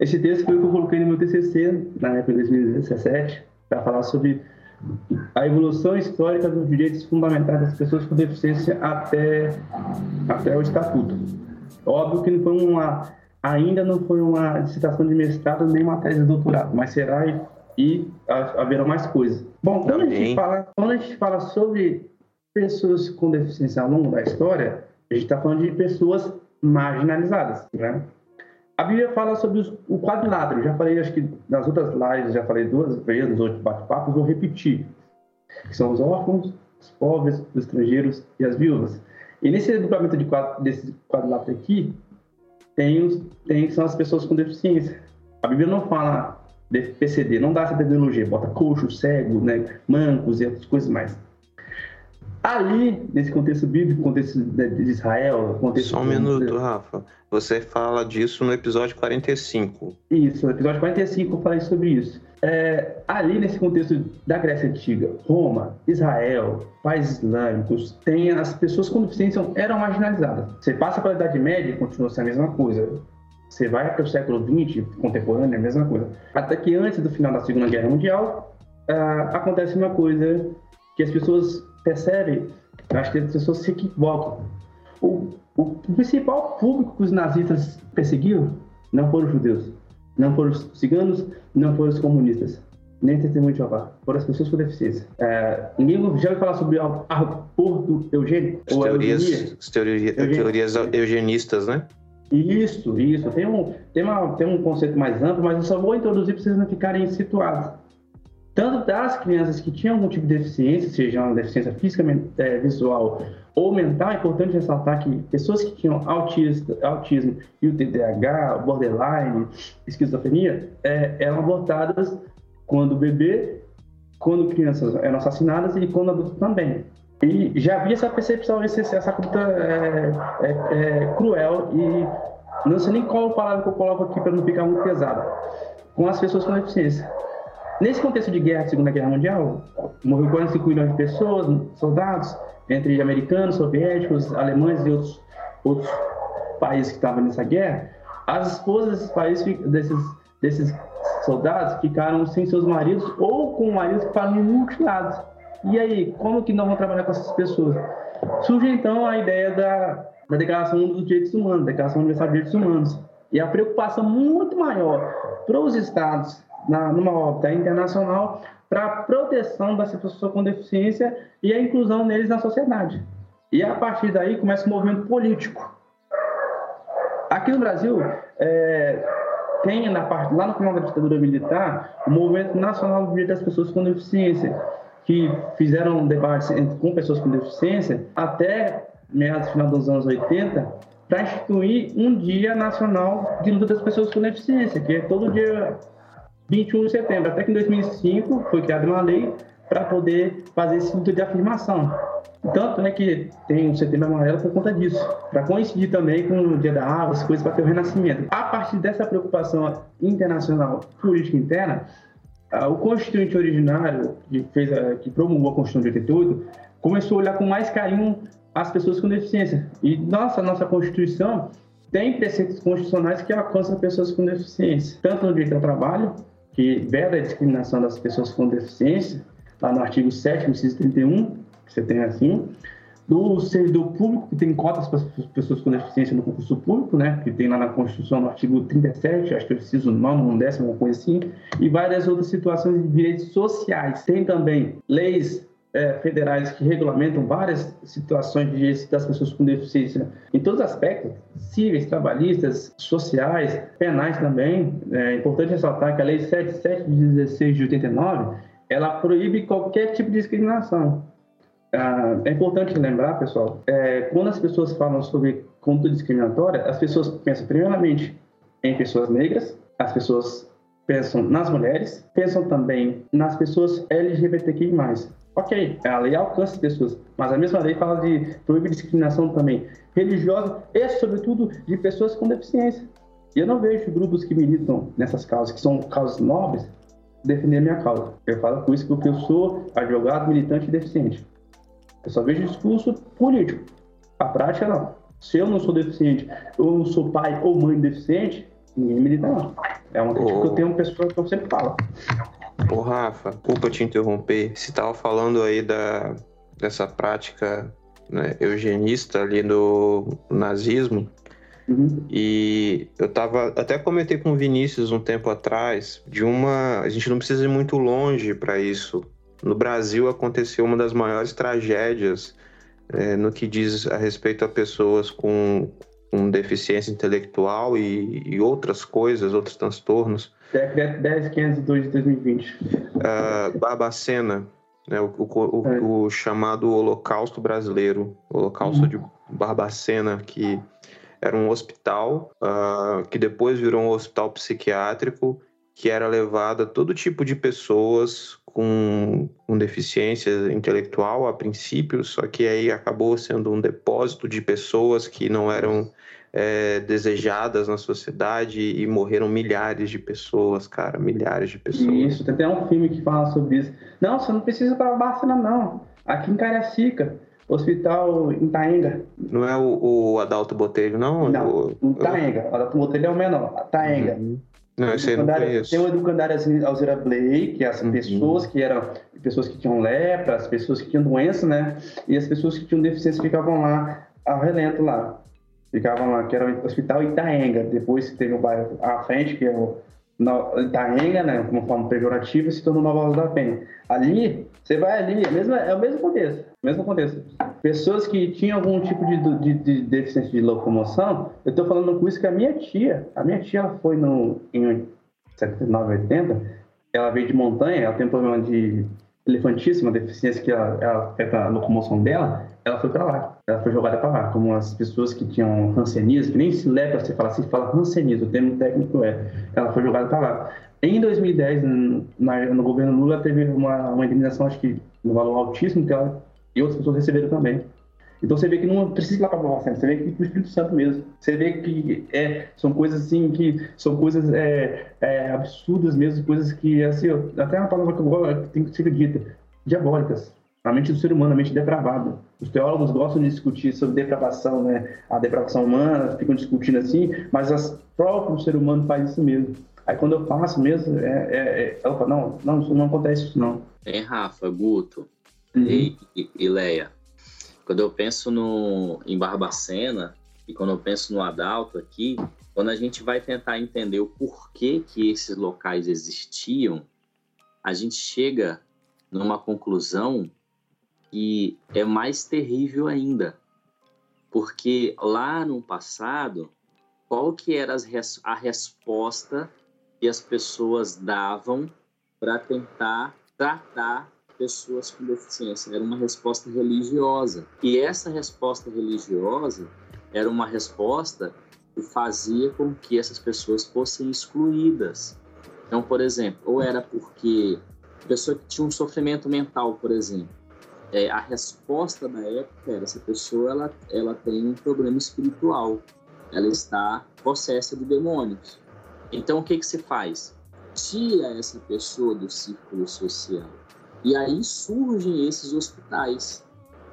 Esse texto foi o que eu coloquei no meu TCC, na época de 2017, para falar sobre a evolução histórica dos direitos fundamentais das pessoas com deficiência até, até o Estatuto. Óbvio que não foi uma, ainda não foi uma dissertação de mestrado nem uma tese de doutorado, mas será e, e ha- haverá mais coisas. Bom, quando a, gente fala, quando a gente fala sobre pessoas com deficiência ao longo da história, a gente está falando de pessoas marginalizadas, né? A Bíblia fala sobre os- o quadrilátero. Já falei, acho que nas outras lives, já falei duas vezes, nos outros bate-papos, vou repetir. Que são os órfãos, os pobres, os estrangeiros e as viúvas. E nesse duplamento de quadro, desse quadrilátero aqui, tem, os, tem são as pessoas com deficiência. A Bíblia não fala PCD, não dá essa terminologia, bota coxo, cego, né, mancos e outras coisas mais. Ali, nesse contexto bíblico, contexto de de Israel, contexto Só um minuto, Rafa. Você fala disso no episódio 45. Isso, no episódio 45 eu falei sobre isso. É, ali nesse contexto da Grécia Antiga, Roma, Israel, países islâmicos, tem as pessoas com deficiência eram marginalizadas. Você passa pela Idade Média e continua sendo a mesma coisa. Você vai para o século XX, contemporâneo, é a mesma coisa. Até que antes do final da Segunda Guerra Mundial, ah, acontece uma coisa que as pessoas percebem, acho que as pessoas se equivocam. O, o principal público que os nazistas perseguiam não foram os judeus, não foram os ciganos, não foram os comunistas, nem testemunho de Jeová, foram as pessoas com deficiência. É, ninguém já ouviu falar sobre o aborto eugênico? As a teorias, as teoria- eugenistas, né? Isso, isso. Tem um, tem, uma, tem um conceito mais amplo, mas eu só vou introduzir para vocês não ficarem situados. Tanto das crianças que tinham algum tipo de deficiência, seja uma deficiência física, é, visual ou mental, é importante ressaltar que pessoas que tinham autismo, autismo e o TDAH, borderline, esquizofrenia, é, eram abortadas quando bebê, quando crianças eram assassinadas e quando adultos também. E já havia essa percepção, essa conduta é, é, é, cruel e não sei nem qual palavra que eu coloco aqui para não ficar muito pesada, com as pessoas com deficiência. Nesse contexto de guerra, Segunda Guerra Mundial, morreu 45 milhões de pessoas, soldados, entre americanos, soviéticos, alemães e outros, outros países que estavam nessa guerra. As esposas desses países, desses, desses soldados ficaram sem seus maridos ou com maridos que foram mutilados. E aí, como que nós vamos trabalhar com essas pessoas? Surge então a ideia da, da Declaração dos Direitos Humanos, Declaração Universal dos Direitos Humanos. E a preocupação muito maior para os estados, na, numa órbita internacional, para a proteção das pessoas com deficiência e a inclusão deles na sociedade. E a partir daí começa o movimento político. Aqui no Brasil, é, tem na parte, lá no final da ditadura militar, o Movimento Nacional do Direito das Pessoas com Deficiência, que fizeram debates com pessoas com deficiência até meados final dos anos 80 para instituir um dia nacional de luta das pessoas com deficiência, que é todo dia 21 de setembro. Até que em 2005 foi criada uma lei para poder fazer esse luta de afirmação. Tanto é que tem o setembro amarelo por conta disso, para coincidir também com o dia da árvore, as coisas para ter o renascimento. A partir dessa preocupação internacional política interna, o constituinte originário, que, fez a, que promulgou a Constituição de 88, começou a olhar com mais carinho as pessoas com deficiência. E nossa, nossa Constituição tem preceitos constitucionais que alcançam pessoas com deficiência, tanto no direito ao trabalho, que veda a discriminação das pessoas com deficiência, lá no artigo 7, inciso 31, que você tem assim, do servidor público, que tem cotas para as pessoas com deficiência no concurso público, né, que tem lá na Constituição, no artigo 37, acho que eu preciso nome, um décimo, uma coisa assim, e várias outras situações de direitos sociais. Tem também leis é, federais que regulamentam várias situações de direitos das pessoas com deficiência em todos os aspectos, cíveis, trabalhistas, sociais, penais também. É importante ressaltar que a Lei 77 de 16 de 89, ela proíbe qualquer tipo de discriminação ah, é importante lembrar, pessoal, é, quando as pessoas falam sobre conduta discriminatória, as pessoas pensam primeiramente em pessoas negras, as pessoas pensam nas mulheres, pensam também nas pessoas LGBTQI+. Ok, a lei alcança as pessoas, mas a mesma lei fala de proibir discriminação também religiosa e, sobretudo, de pessoas com deficiência. E eu não vejo grupos que militam nessas causas, que são causas nobres, defender a minha causa. Eu falo com isso porque eu sou advogado, militante e deficiente. Eu só vejo discurso político. A prática, não. Se eu não sou deficiente, eu não sou pai ou mãe deficiente, ninguém me lida, não. É uma crítica que eu tenho uma pessoa que eu sempre falo. Ô, Rafa, culpa te interromper. Você estava falando aí da, dessa prática né, eugenista ali do nazismo. Uhum. E eu tava. Até comentei com o Vinícius um tempo atrás de uma. A gente não precisa ir muito longe para isso. No Brasil aconteceu uma das maiores tragédias é, no que diz a respeito a pessoas com, com deficiência intelectual e, e, outras coisas, outros transtornos. Decreto 10502 de 2020. Uh, Barbacena, né, o, o, é. o, chamado Holocausto Brasileiro, Holocausto uhum. de Barbacena, que era um hospital uh, que depois virou um hospital psiquiátrico que era levado a todo tipo de pessoas com, com deficiência intelectual a princípio, só que aí acabou sendo um depósito de pessoas que não eram é, desejadas na sociedade e morreram milhares de pessoas, cara, milhares de pessoas. Isso, tem até um filme que fala sobre isso. Não, você não precisa para Barcelona, não. Aqui em Cariacica, Hospital em Taenga. Não é o, o Adalto Botelho, não? Não, o, Taenga. O Adalto Botelho é o menor. Taenga. Uhum. Não, isso aí não conheço. Tem o Educandário Alzira Blake, que é as uhum. pessoas que eram pessoas que tinham lepra, as pessoas que tinham doença, né? E as pessoas que tinham deficiência ficavam lá ao relento lá. Ficavam lá, que era o Hospital Itaenga. Depois teve o bairro à frente, que é o Itaenga, né, como forma pejorativa, se tornou Nova Alves da Penha. Ali, você vai ali, é, mesmo, é o mesmo contexto, mesmo contexto. Pessoas que tinham algum tipo de, de, de deficiência de locomoção, eu estou falando com isso que a minha tia, a minha tia ela foi no, em 79, 80, ela veio de montanha, ela tem um problema de elefantíssima, deficiência que ela, ela afeta a locomoção dela, ela foi para lá, ela foi jogada para lá, como as pessoas que tinham hansenismo, que nem se leva você fala assim, fala hansenismo, o termo técnico é, ela foi jogada para lá. Em 2010, na, no governo Lula, teve uma, uma indenização, acho que no valor altíssimo, que ela e outras pessoas receberam também. Então você vê que não precisa ir lá para a você vê que o Espírito Santo mesmo. Você vê que é, são coisas assim que são coisas é, é, absurdas mesmo, coisas que assim, até uma palavra que eu gosto tem que ser dita, diabólicas. A mente do ser humano, a mente depravada. Os teólogos gostam de discutir sobre depravação, né? A depravação humana, ficam discutindo assim, mas o próprio ser humano faz isso mesmo. Aí quando eu faço mesmo, é, é, é ela fala, não, não, isso não acontece isso não. É, Rafa, Guto. E, e, e Leia, quando eu penso no, em Barbacena e quando eu penso no Adalto aqui, quando a gente vai tentar entender o porquê que esses locais existiam, a gente chega numa conclusão que é mais terrível ainda. Porque lá no passado, qual que era a resposta que as pessoas davam para tentar tratar pessoas com deficiência? Era uma resposta religiosa. E essa resposta religiosa era uma resposta que fazia com que essas pessoas fossem excluídas. Então, por exemplo, ou era porque a pessoa que tinha um sofrimento mental, por exemplo, é, a resposta da época era essa pessoa ela, ela tem um problema espiritual, ela está possessa de demônios. Então o que que se faz? Tira essa pessoa do círculo social e aí surgem esses hospitais,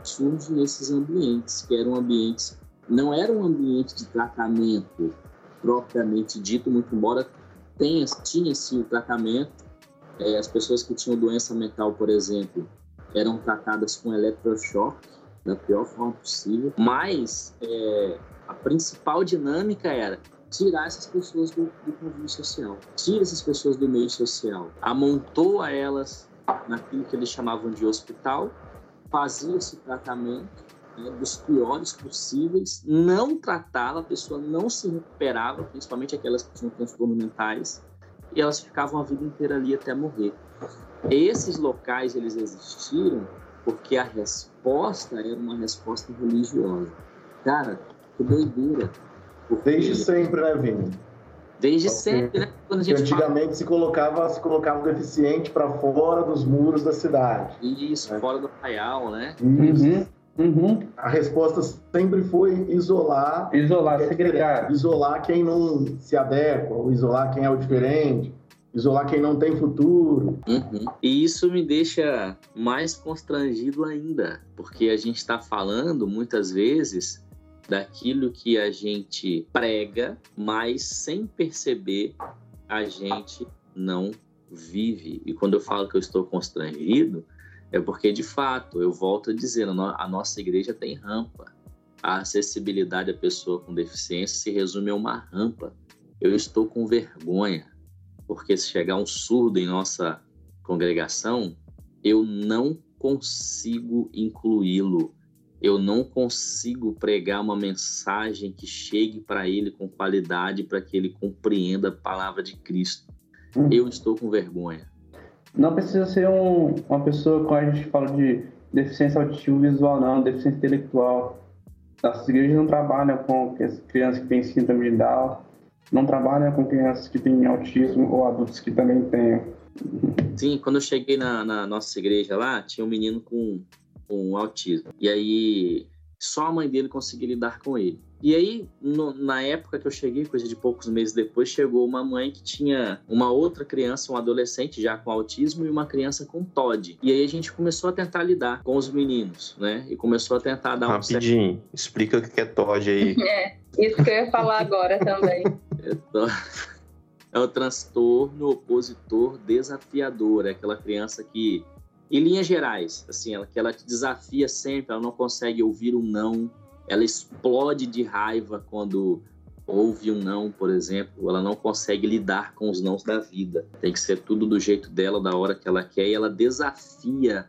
surgem esses ambientes que eram ambientes não era um ambiente de tratamento propriamente dito, muito embora tenha tinha sim o tratamento. É, as pessoas que tinham doença mental, por exemplo, eram tratadas com eletrochoque da pior forma possível, mas é, a principal dinâmica era tirar essas pessoas do, do convívio social, tira essas pessoas do meio social, amontoa elas naquilo que eles chamavam de hospital, fazia esse tratamento né, dos piores possíveis, não tratava, a pessoa não se recuperava, principalmente aquelas que tinham transtornos mentais, e elas ficavam a vida inteira ali até morrer. Esses locais eles existiram porque a resposta era uma resposta religiosa. Cara, que doideira. Porque... Desde sempre, né, Vini? Desde porque, sempre, né? Quando a gente antigamente fala... se colocava se colocava o deficiente para fora dos muros da cidade. Isso, né? fora do arraial, né? Isso. Uhum. Uhum. A resposta sempre foi isolar, isolar, segregar, isolar quem não se adequa, ou isolar quem é o diferente isolar quem não tem futuro. Uhum. E isso me deixa mais constrangido ainda, porque a gente está falando muitas vezes daquilo que a gente prega, mas sem perceber a gente não vive. E quando eu falo que eu estou constrangido, é porque de fato, eu volto a dizer, a nossa igreja tem rampa. A acessibilidade à pessoa com deficiência se resume a uma rampa. Eu estou com vergonha porque se chegar um surdo em nossa congregação, eu não consigo incluí-lo. Eu não consigo pregar uma mensagem que chegue para ele com qualidade para que ele compreenda a palavra de Cristo. Hum. Eu estou com vergonha. Não precisa ser um, uma pessoa, quando a gente fala de deficiência auditiva visual, não, deficiência intelectual. As igrejas não trabalham com crianças que têm síndrome de Down, não trabalha com crianças que têm autismo ou adultos que também tenham. Sim, quando eu cheguei na, na nossa igreja lá, tinha um menino com, com autismo. E aí, só a mãe dele conseguia lidar com ele. E aí, no, na época que eu cheguei, coisa de poucos meses depois, chegou uma mãe que tinha uma outra criança, um adolescente já com autismo e uma criança com TOD. E aí a gente começou a tentar lidar com os meninos, né? E começou a tentar dar Rapidinho, um Rapidinho, explica o que é TOD aí. É, isso que eu ia falar agora também. É o transtorno opositor desafiador, é aquela criança que, em linhas gerais, assim, ela, que ela te desafia sempre, ela não consegue ouvir um não, ela explode de raiva quando ouve um não, por exemplo, ela não consegue lidar com os nãos da vida. Tem que ser tudo do jeito dela, da hora que ela quer, e ela desafia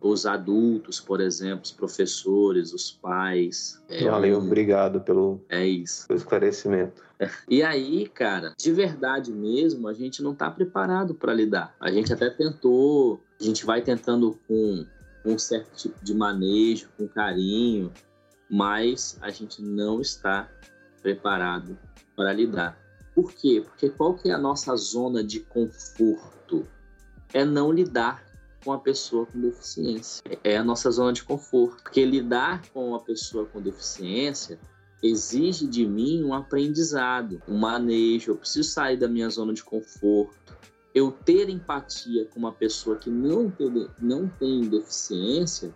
os adultos, por exemplo, os professores, os pais. É, Valeu, um... obrigado pelo, é isso. pelo esclarecimento. E aí, cara, de verdade mesmo, a gente não está preparado para lidar. A gente até tentou, a gente vai tentando com um certo tipo de manejo, com carinho, mas a gente não está preparado para lidar. Por quê? Porque qual que é a nossa zona de conforto? É não lidar com a pessoa com deficiência. É a nossa zona de conforto. Porque lidar com a pessoa com deficiência exige de mim um aprendizado, um manejo. Eu preciso sair da minha zona de conforto. Eu ter empatia com uma pessoa que não tem, não tem deficiência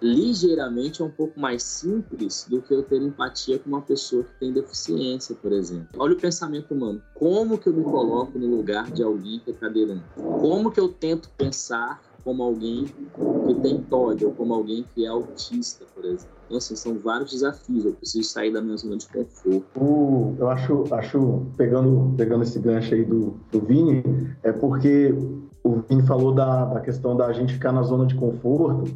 ligeiramente é um pouco mais simples do que eu ter empatia com uma pessoa que tem deficiência, por exemplo. Olha o pensamento humano. Como que eu me coloco no lugar de alguém que é cadeirante? Como que eu tento pensar como alguém que tem TOD ou como alguém que é autista, por exemplo? Então, assim, são vários desafios. Eu preciso sair da minha zona de conforto. O, eu acho, acho pegando, pegando esse gancho aí do, do Vini, é porque o Vini falou da, da questão da gente ficar na zona de conforto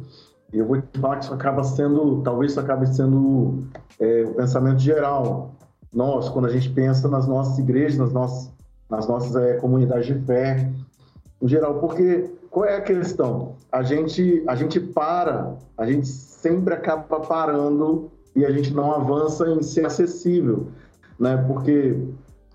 e eu vou te falar que isso acaba sendo, talvez isso acabe sendo é, o pensamento geral. Nós, quando a gente pensa nas nossas igrejas, nas nossas, nas nossas é, comunidades de fé, em geral, porque qual é a questão? A gente, a gente para, a gente sempre acaba parando e a gente não avança em ser acessível, né? Porque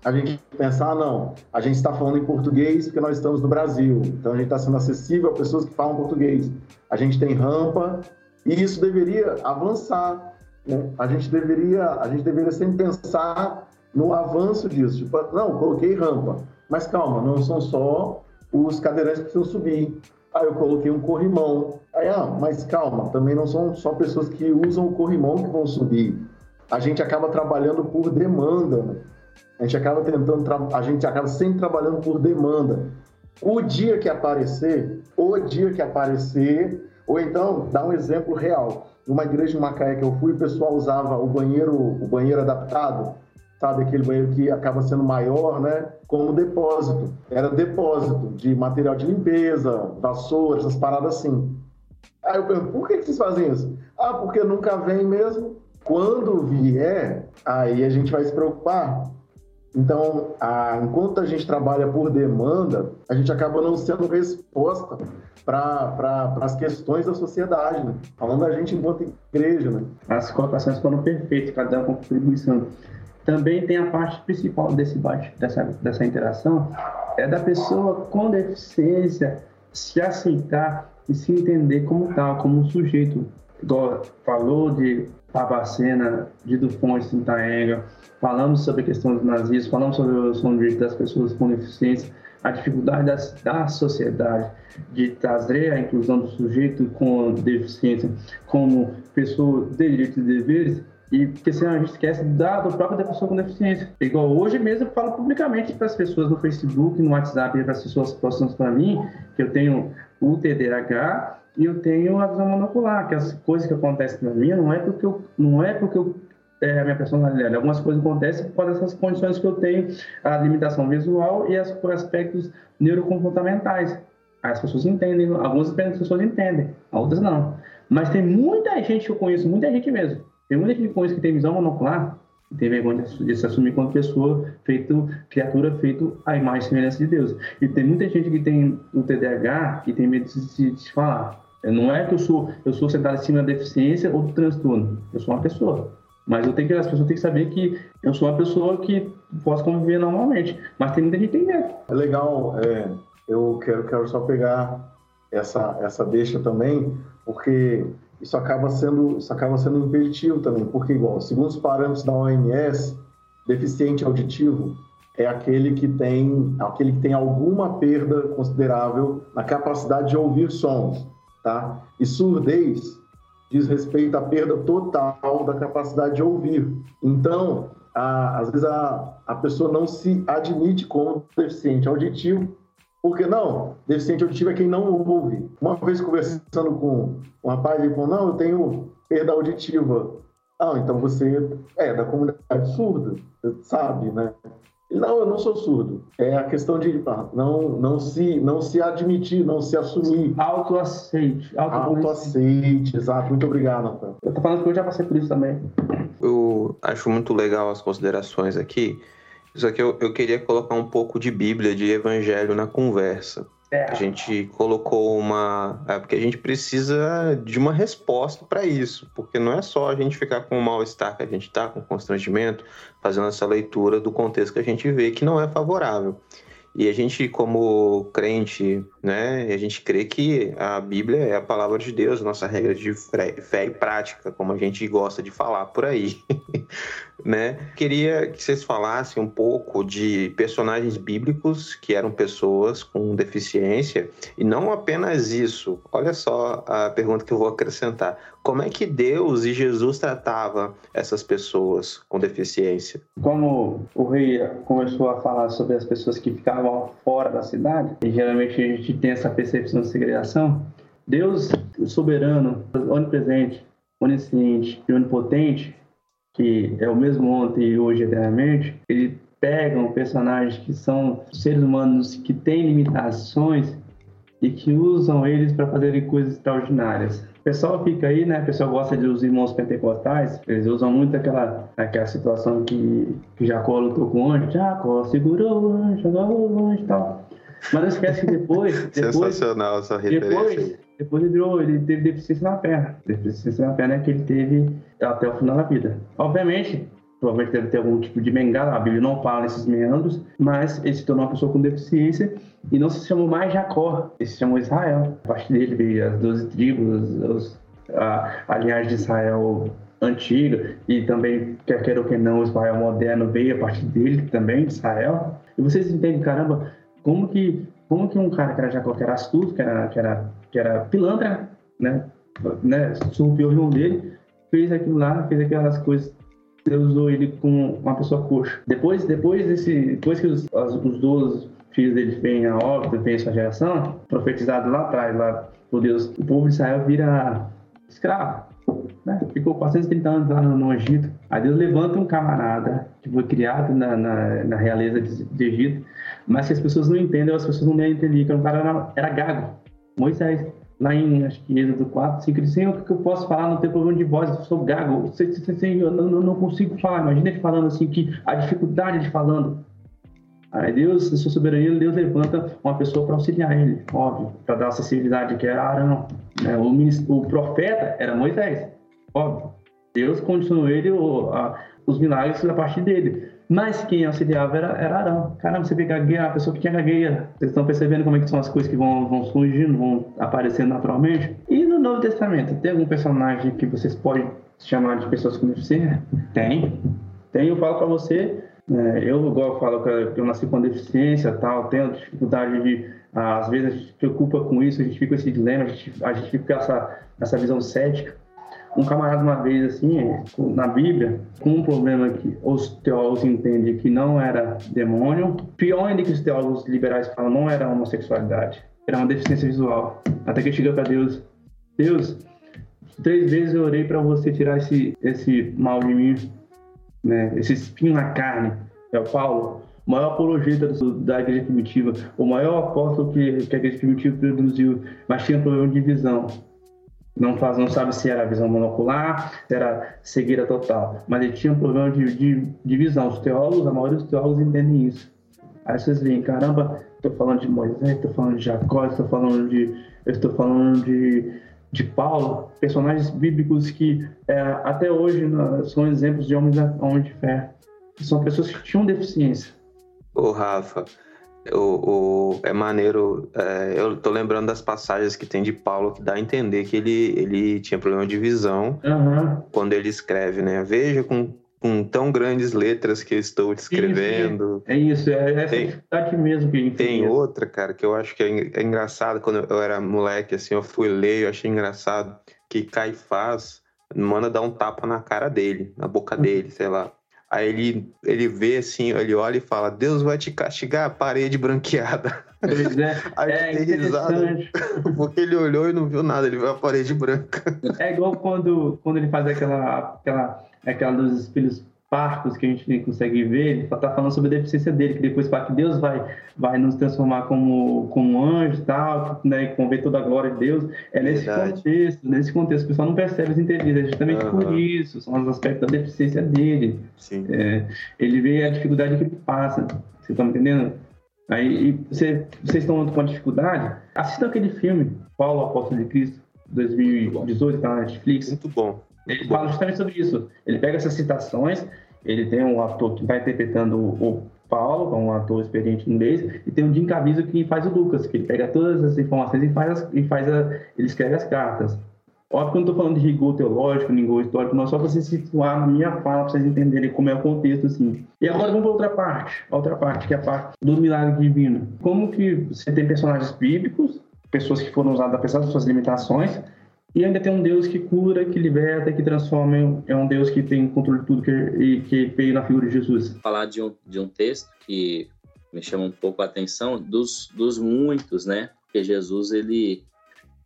a gente pensar, ah, não, a gente está falando em português porque nós estamos no Brasil, então a gente está sendo acessível a pessoas que falam português. A gente tem rampa e isso deveria avançar. Né? A gente deveria, a gente deveria sempre pensar no avanço disso. Tipo, não, coloquei rampa, mas calma, não são só os cadeirantes precisam subir. Aí eu coloquei um corrimão. Aí, ah, mas calma, também não são só pessoas que usam o corrimão que vão subir. A gente acaba trabalhando por demanda. Né? A gente acaba tentando, a gente acaba sempre trabalhando por demanda. O dia que aparecer, o dia que aparecer, ou então, dá um exemplo real. Numa igreja de Macaé que eu fui, o pessoal usava o banheiro, o banheiro adaptado, sabe aquele banheiro que acaba sendo maior, né, como depósito. Era depósito de material de limpeza, vassoura, essas paradas assim. Aí eu pergunto, por que vocês fazem isso? Ah, porque nunca vem mesmo. Quando vier, aí a gente vai se preocupar então, a, enquanto a gente trabalha por demanda, a gente acaba não sendo resposta para as questões da sociedade, né? falando da gente enquanto igreja. Né? As colocações foram perfeitas, cada um com contribuição. Também tem a parte principal desse dessa, dessa interação, é da pessoa com deficiência se aceitar e se entender como tal, como um sujeito. Igual falou de Babacena, de Dufonte, Sintaenga, falamos sobre a questão do nazismo, falamos sobre a evolução do das pessoas com deficiência, a dificuldade das, da sociedade de trazer a inclusão do sujeito com deficiência como pessoa de direitos e deveres, e porque senão a gente esquece da, do próprio da pessoa com deficiência. Igual hoje mesmo eu falo publicamente para as pessoas no Facebook, no WhatsApp, para as pessoas próximas para mim, que eu tenho o TDAH e eu tenho a visão monocular, que as coisas que acontecem na minha não é porque eu, não é porque eu é, a minha personalidade. Algumas coisas acontecem por dessas condições que eu tenho, a limitação visual e as, por aspectos neurocomportamentais. As pessoas entendem, algumas pessoas entendem, outras não. Mas tem muita gente que eu conheço, muita gente mesmo. Tem muita gente eu conheço que tem visão monocular, que tem vergonha de se assumir como pessoa, feito, criatura feito à imagem e semelhança de Deus. E tem muita gente que tem o TDAH e tem medo de se, falar. Não é que eu sou, eu sou sentado em cima da deficiência ou do transtorno. Eu sou uma pessoa. Mas eu tenho que, as pessoas têm que saber que eu sou uma pessoa que posso conviver normalmente. Mas tem muita gente que tem medo. É legal, é, eu quero, quero só pegar essa, essa deixa também, porque isso acaba sendo isso acaba sendo impeditivo também, porque igual, segundo os parâmetros da OMS, deficiente auditivo é aquele que tem aquele que tem alguma perda considerável na capacidade de ouvir sons, tá? E surdez diz respeito à perda total da capacidade de ouvir. Então, a, às vezes a, a pessoa não se admite como deficiente auditivo, porque não, deficiente auditivo é quem não ouve. Uma vez conversando com um rapaz, ele falou: Não, eu tenho perda auditiva. Ah, então você é da comunidade surda, sabe, né? Não, eu não sou surdo. É a questão de ah, não, não, se, não se admitir, não se assumir. Autoaceite. Autoaceite, exato. Muito obrigado, Nathan. Eu tô falando que eu já passei por isso também. Eu acho muito legal as considerações aqui. Só que eu, eu queria colocar um pouco de Bíblia, de Evangelho na conversa. É. A gente colocou uma. É porque a gente precisa de uma resposta para isso, porque não é só a gente ficar com o mal-estar que a gente está, com constrangimento, fazendo essa leitura do contexto que a gente vê que não é favorável. E a gente, como crente, né, a gente crê que a Bíblia é a palavra de Deus, nossa regra de fé e prática, como a gente gosta de falar por aí. né? Queria que vocês falassem um pouco de personagens bíblicos que eram pessoas com deficiência e não apenas isso. Olha só a pergunta que eu vou acrescentar. Como é que Deus e Jesus tratavam essas pessoas com deficiência? Como o rei começou a falar sobre as pessoas que ficavam fora da cidade, e geralmente a gente tem essa percepção de segregação, Deus soberano, onipresente, onisciente e onipotente, que é o mesmo ontem e hoje eternamente, ele pegam personagens que são seres humanos que têm limitações e que usam eles para fazerem coisas extraordinárias. O pessoal fica aí, né? O pessoal gosta de os irmãos pentecostais, eles usam muito aquela, aquela situação que, que Jacó lutou com o anjo, Jacó segurou o anjo, jogou o anjo e tal. Mas não esquece que depois. depois Sensacional essa referência. Depois, depois ele virou, ele teve deficiência na perna. Deficiência na perna é que ele teve até o final da vida. Obviamente, provavelmente deve ter algum tipo de bengala, a Bíblia não fala nesses meandros, mas ele se tornou uma pessoa com deficiência e não se chamou mais Jacó, ele se chamou Israel. A partir dele veio as 12 tribos, os, a, a linhagem de Israel antiga e também, quer queira ou que não, o Israel moderno veio a partir dele também, de Israel. E vocês entendem, caramba, como que, como que um cara que era Jacó, que era astuto, que era, que era, que era pilantra, né, né surrupiou o irmão dele, fez aquilo lá, fez aquelas coisas Deus usou ele como uma pessoa coxa. Depois, depois desse, depois que os, os 12 filhos dele vêm a óbito, vêm essa geração, profetizado lá atrás, lá por Deus, o povo de Israel vira escravo. Né? Ficou 430 anos lá no, no, Egito. Aí Deus levanta um camarada que foi criado na, na, na realeza de, de, Egito, mas que as pessoas não entendem, as pessoas não entendem que o cara era, era gago. Moisés lá em, acho que Êxodo 4, 5, ele Senhor, o que eu posso falar? Não tem problema de voz, eu sou gago, eu não, não consigo falar. Imagina ele falando assim, que a dificuldade de falando. Aí Deus, na sua soberania, Deus levanta uma pessoa para auxiliar ele, óbvio, para dar acessibilidade, que era Arão. Né? O, o, profeta era Moisés, óbvio. Deus condicionou ele os milagres a partir dele. Mas quem auxiliava era, era Arão. Caramba, você vê a pessoa que tinha gagueia. Vocês estão percebendo como é que são as coisas que vão, vão surgindo, vão aparecendo naturalmente? E no Novo Testamento, tem algum personagem que vocês podem chamar de pessoas com deficiência? Tem. Tem, eu falo para você, né, eu igual eu falo que eu nasci com deficiência tal, tenho dificuldade de às vezes a gente se preocupa com isso, a gente fica com esse dilema, a gente, a gente fica com essa, essa visão cética um camarada uma vez assim, na Bíblia, com um problema que os teólogos entendem que não era demônio, pior ainda que os teólogos liberais falam, não era homossexualidade, era uma deficiência visual. Até que chega para Deus, Deus, três vezes eu orei para você tirar esse, esse mal de mim, né, esse espinho na carne. É o Paulo, o maior apologeta da igreja primitiva, o maior apóstolo que, que a igreja primitiva produziu, mas tinha problema de visão não, faz, não sabe se era visão monocular, se era cegueira total, mas ele tinha um problema de, de, de visão. Os teólogos, a maioria dos teólogos entendem isso. Aí vocês veem, caramba, estou falando de Moisés, estou falando de Jacó, estou falando de, estou falando de, de Paulo, personagens bíblicos que é, até hoje são exemplos de homens, homens de fé. São pessoas que tinham deficiência. Ô, Rafa, o, o, é maneiro. É, eu tô lembrando das passagens que tem de Paulo que dá a entender que ele, ele tinha problema de visão uhum. quando ele escreve, né? Veja com, com tão grandes letras que eu estou descrevendo. É isso, é essa tem, dificuldade mesmo que a gente Tem outra, cara, que eu acho que é, é engraçado. Quando eu era moleque, assim, eu fui ler, eu achei engraçado que Caifás manda dar um tapa na cara dele, na boca uhum. dele, sei lá. Aí ele, ele vê assim, ele olha e fala: Deus vai te castigar, parede branqueada. Pois é, Aí é dei risada, porque ele olhou e não viu nada, ele viu a parede branca. É igual quando, quando ele faz aquela, aquela, aquela dos espelhos parcos que a gente consegue ver, ele tá falando sobre a deficiência dele, que depois fala que Deus vai, vai nos transformar como, como anjo e tal, né, e conver toda a glória de Deus. É nesse Verdade. contexto, nesse contexto, o pessoal não percebe as entrevistas, é justamente por Aham. isso, são os aspectos da deficiência dele. Sim. É, ele vê a dificuldade que ele passa. Vocês estão me entendendo? Aí você, vocês estão com dificuldade? Assistam aquele filme, Paulo, Apóstolo de Cristo, 2018, tá na Netflix. Muito bom. Ele fala justamente sobre isso. Ele pega essas citações, ele tem um ator que vai interpretando o Paulo, que é um ator experiente inglês, e tem o Jim Caviezel que faz o Lucas, que ele pega todas as informações e faz, as- e faz a, ele escreve as cartas. Óbvio que eu não estou falando de rigor teológico, rigor histórico, não, só para vocês situar na minha fala, para vocês entenderem como é o contexto, assim. E agora vamos para outra parte, outra parte, que é a parte do milagre divino. Como que você tem personagens bíblicos, pessoas que foram usadas apesar das suas limitações, e ainda tem um Deus que cura, que liberta, que transforma, é um Deus que tem controle de tudo que, e que veio na figura de Jesus. falar de um, de um texto que me chama um pouco a atenção dos, dos muitos, né? Porque Jesus ele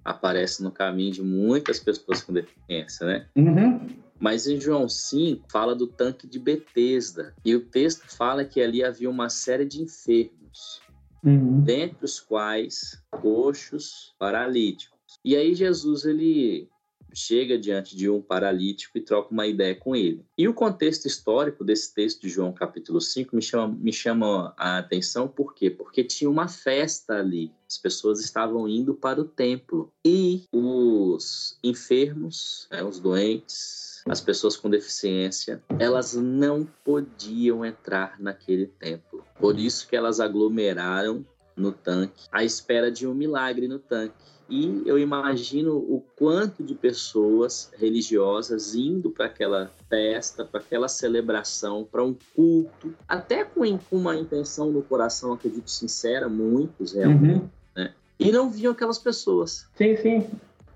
aparece no caminho de muitas pessoas com deficiência, né? Uhum. Mas em João 5 fala do tanque de Betesda e o texto fala que ali havia uma série de enfermos, Uhum. dentre os quais coxos, paralíticos. E aí Jesus ele chega diante de um paralítico e troca uma ideia com ele. E o contexto histórico desse texto de João capítulo 5 me chama, me chama a atenção por quê? Porque tinha uma festa ali. As pessoas estavam indo para o templo e os enfermos, né, os doentes, as pessoas com deficiência, elas não podiam entrar naquele templo. Por isso que elas aglomeraram no tanque, à espera de um milagre no tanque. E eu imagino o quanto de pessoas religiosas indo para aquela festa, para aquela celebração, para um culto, até com uma intenção no coração, acredito sincera, muitos realmente, Uhum. e não viam aquelas pessoas. Sim, sim.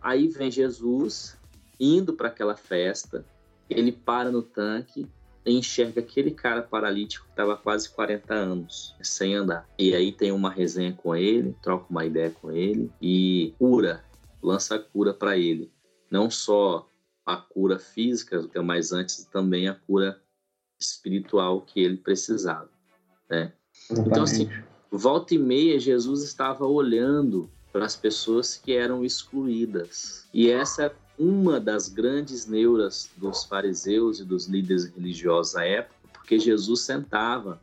Aí vem Jesus indo para aquela festa, ele para no tanque enxerga aquele cara paralítico que estava quase 40 anos sem andar. E aí tem uma resenha com ele, troca uma ideia com ele e cura, lança a cura para ele. Não só a cura física, mas antes também a cura espiritual que ele precisava. Né? Então, assim, volta e meia, Jesus estava olhando para as pessoas que eram excluídas. E essa é uma das grandes neuras dos fariseus e dos líderes religiosos da época, porque Jesus sentava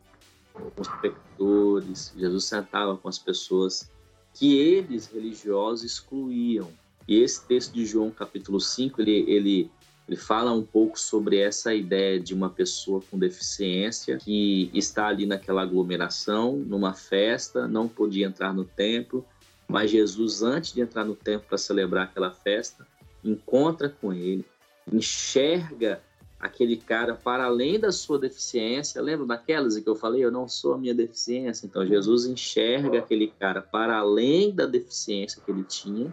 com os pecadores, Jesus sentava com as pessoas que eles, religiosos, excluíam. E esse texto de João, capítulo 5, ele, ele, ele fala um pouco sobre essa ideia de uma pessoa com deficiência que está ali naquela aglomeração, numa festa, não podia entrar no templo, mas Jesus, antes de entrar no templo para celebrar aquela festa, encontra com ele, enxerga aquele cara para além da sua deficiência. Lembra daquelas que eu falei? Eu não sou a minha deficiência. Então, Jesus enxerga aquele cara para além da deficiência que ele tinha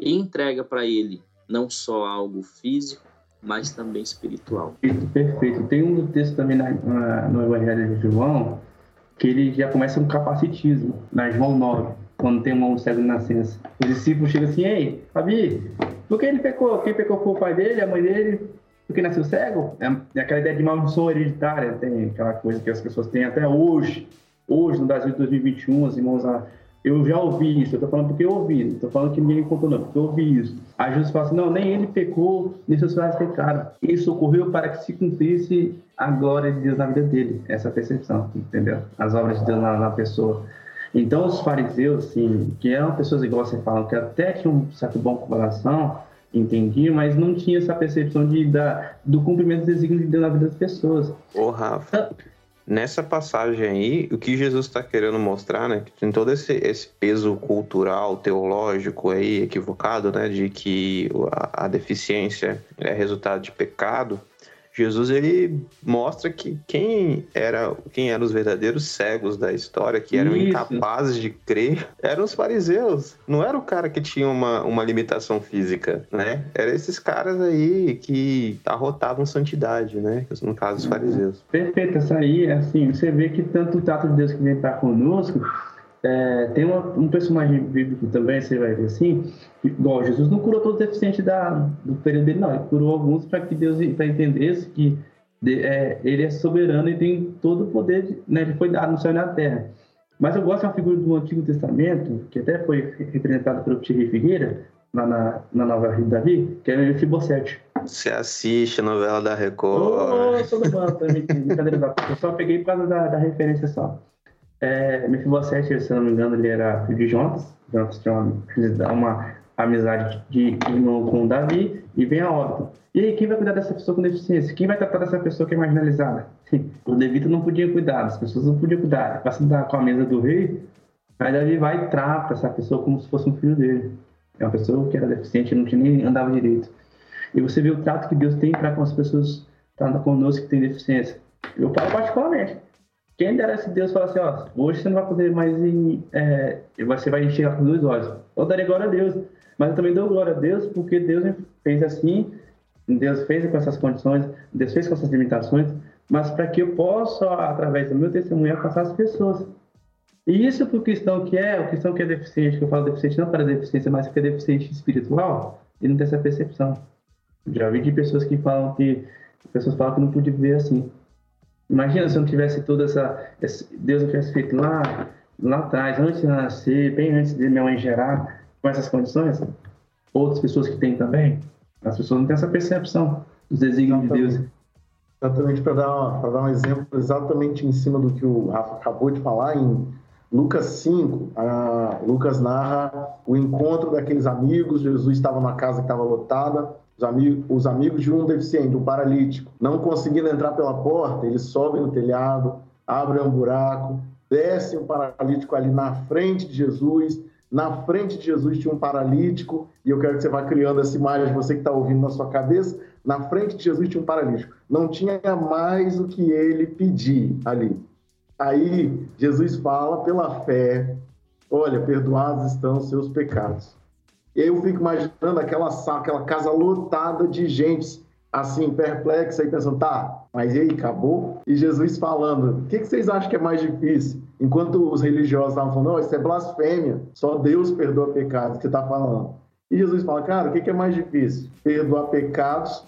e entrega para ele não só algo físico, mas também espiritual. Perfeito. Tem um texto também na, na, no Evangelho de João que ele já começa um capacitismo, na João 9, quando tem um cego de nascença. Os discípulos chegam assim, ei, Fabi, por que ele pecou? Quem pecou foi o pai dele, a mãe dele? Porque nasceu cego? É aquela ideia de maldição hereditária, tem aquela coisa que as pessoas têm até hoje. Hoje, no Brasil de 2021, os irmãos, eu já ouvi isso, eu tô falando porque eu ouvi, não tô falando que ninguém contou não, porque eu ouvi isso. Aí Jesus fala assim, não, nem ele pecou, nem seus pais pecaram. Isso ocorreu para que se cumprisse a glória de Deus na vida dele, essa percepção, entendeu? As obras de Deus na, na pessoa. Então, os fariseus, assim, que eram pessoas igual você fala, que até tinham um certo bom coração, entendiam, mas não tinha essa percepção de, da, do cumprimento dos desígnios de Deus na vida das pessoas. Ô, Rafa, nessa passagem aí, o que Jesus está querendo mostrar, né, que tem todo esse, esse peso cultural, teológico aí, equivocado, né, de que a, a deficiência é resultado de pecado, Jesus ele mostra que quem era quem eram os verdadeiros cegos da história, que eram Isso. incapazes de crer, eram os fariseus. Não era o cara que tinha uma, uma limitação física, né? Eram esses caras aí que arrotavam santidade, né? No caso, os fariseus. Perfeito, essa aí, assim, você vê que tanto o trato de Deus que vem para conosco, é, tem uma- um personagem bíblico também, você vai ver assim, que, igual Jesus não curou todos os deficientes da, do período dele, não, ele curou alguns para que Deus entendesse que de- é, ele é soberano e tem todo o poder, de, né, ele foi dado no céu e na terra. Mas eu gosto de uma figura do Antigo Testamento, que até foi representada pelo Thierry Figueira, lá na, na nova Rio de Davi, que é o Mefibosete. Você assiste a novela da Record. sou do banco também, brincadeira da Eu só peguei por causa da, da referência só. É, Mefibosete, se não me engano, ele era filho de Jonas. Jonas tinha uma, uma amizade de irmão com Davi e vem a óbito. E aí, quem vai cuidar dessa pessoa com deficiência? Quem vai tratar dessa pessoa que é marginalizada? Os levitas não podiam cuidar, as pessoas não podiam cuidar. Para sentar com a mesa do rei, aí Davi vai e trata essa pessoa como se fosse um filho dele. É uma pessoa que era deficiente, não tinha nem andava direito. E você vê o trato que Deus tem para com as pessoas estão conosco que têm deficiência. Eu falo particularmente. Quem dera se Deus falar assim, ó, hoje você não vai poder mais ir, é, você vai enxergar com dois olhos. Eu darei glória a Deus. Mas eu também dou glória a Deus porque Deus fez assim, Deus fez com essas condições, Deus fez com essas limitações, mas para que eu possa, através do meu testemunho, alcançar as pessoas. E isso para o cristão que é, o cristão que é deficiente, que eu falo deficiente não para deficiência, mas que é deficiente espiritual, ele não tem essa percepção. Já vi de pessoas que falam que pessoas falam que não podia viver assim. Imagina se não tivesse toda essa, Deus não tivesse feito lá, lá atrás, antes de nascer, bem antes de minha mãe gerar, com essas condições. Outras pessoas que têm também, as pessoas não têm essa percepção dos desígnios de Deus. Exatamente, para dar, dar um exemplo exatamente em cima do que o Rafa acabou de falar, em Lucas 5, a- Lucas narra o encontro daqueles amigos, Jesus estava numa casa que estava lotada, os, ami- os amigos de um deficiente, um paralítico, não conseguindo entrar pela porta, eles sobem no telhado, abrem um buraco, descem o paralítico ali na frente de Jesus, na frente de Jesus tinha um paralítico, e eu quero que você vá criando essa imagem, você que está ouvindo na sua cabeça, na frente de Jesus tinha um paralítico. Não tinha mais o que ele pedir ali. Aí Jesus fala pela fé, olha, perdoados estão os seus pecados. E aí eu fico imaginando aquela, sa- aquela casa lotada de gente, assim, perplexa e pensando, tá, mas e aí, acabou? E Jesus falando, o que, vocês acham que é mais difícil? Enquanto os religiosos estavam falando, não, isso é blasfêmia, só Deus perdoa pecados, que está falando. E Jesus fala, cara, o que, que é mais difícil? Perdoar pecados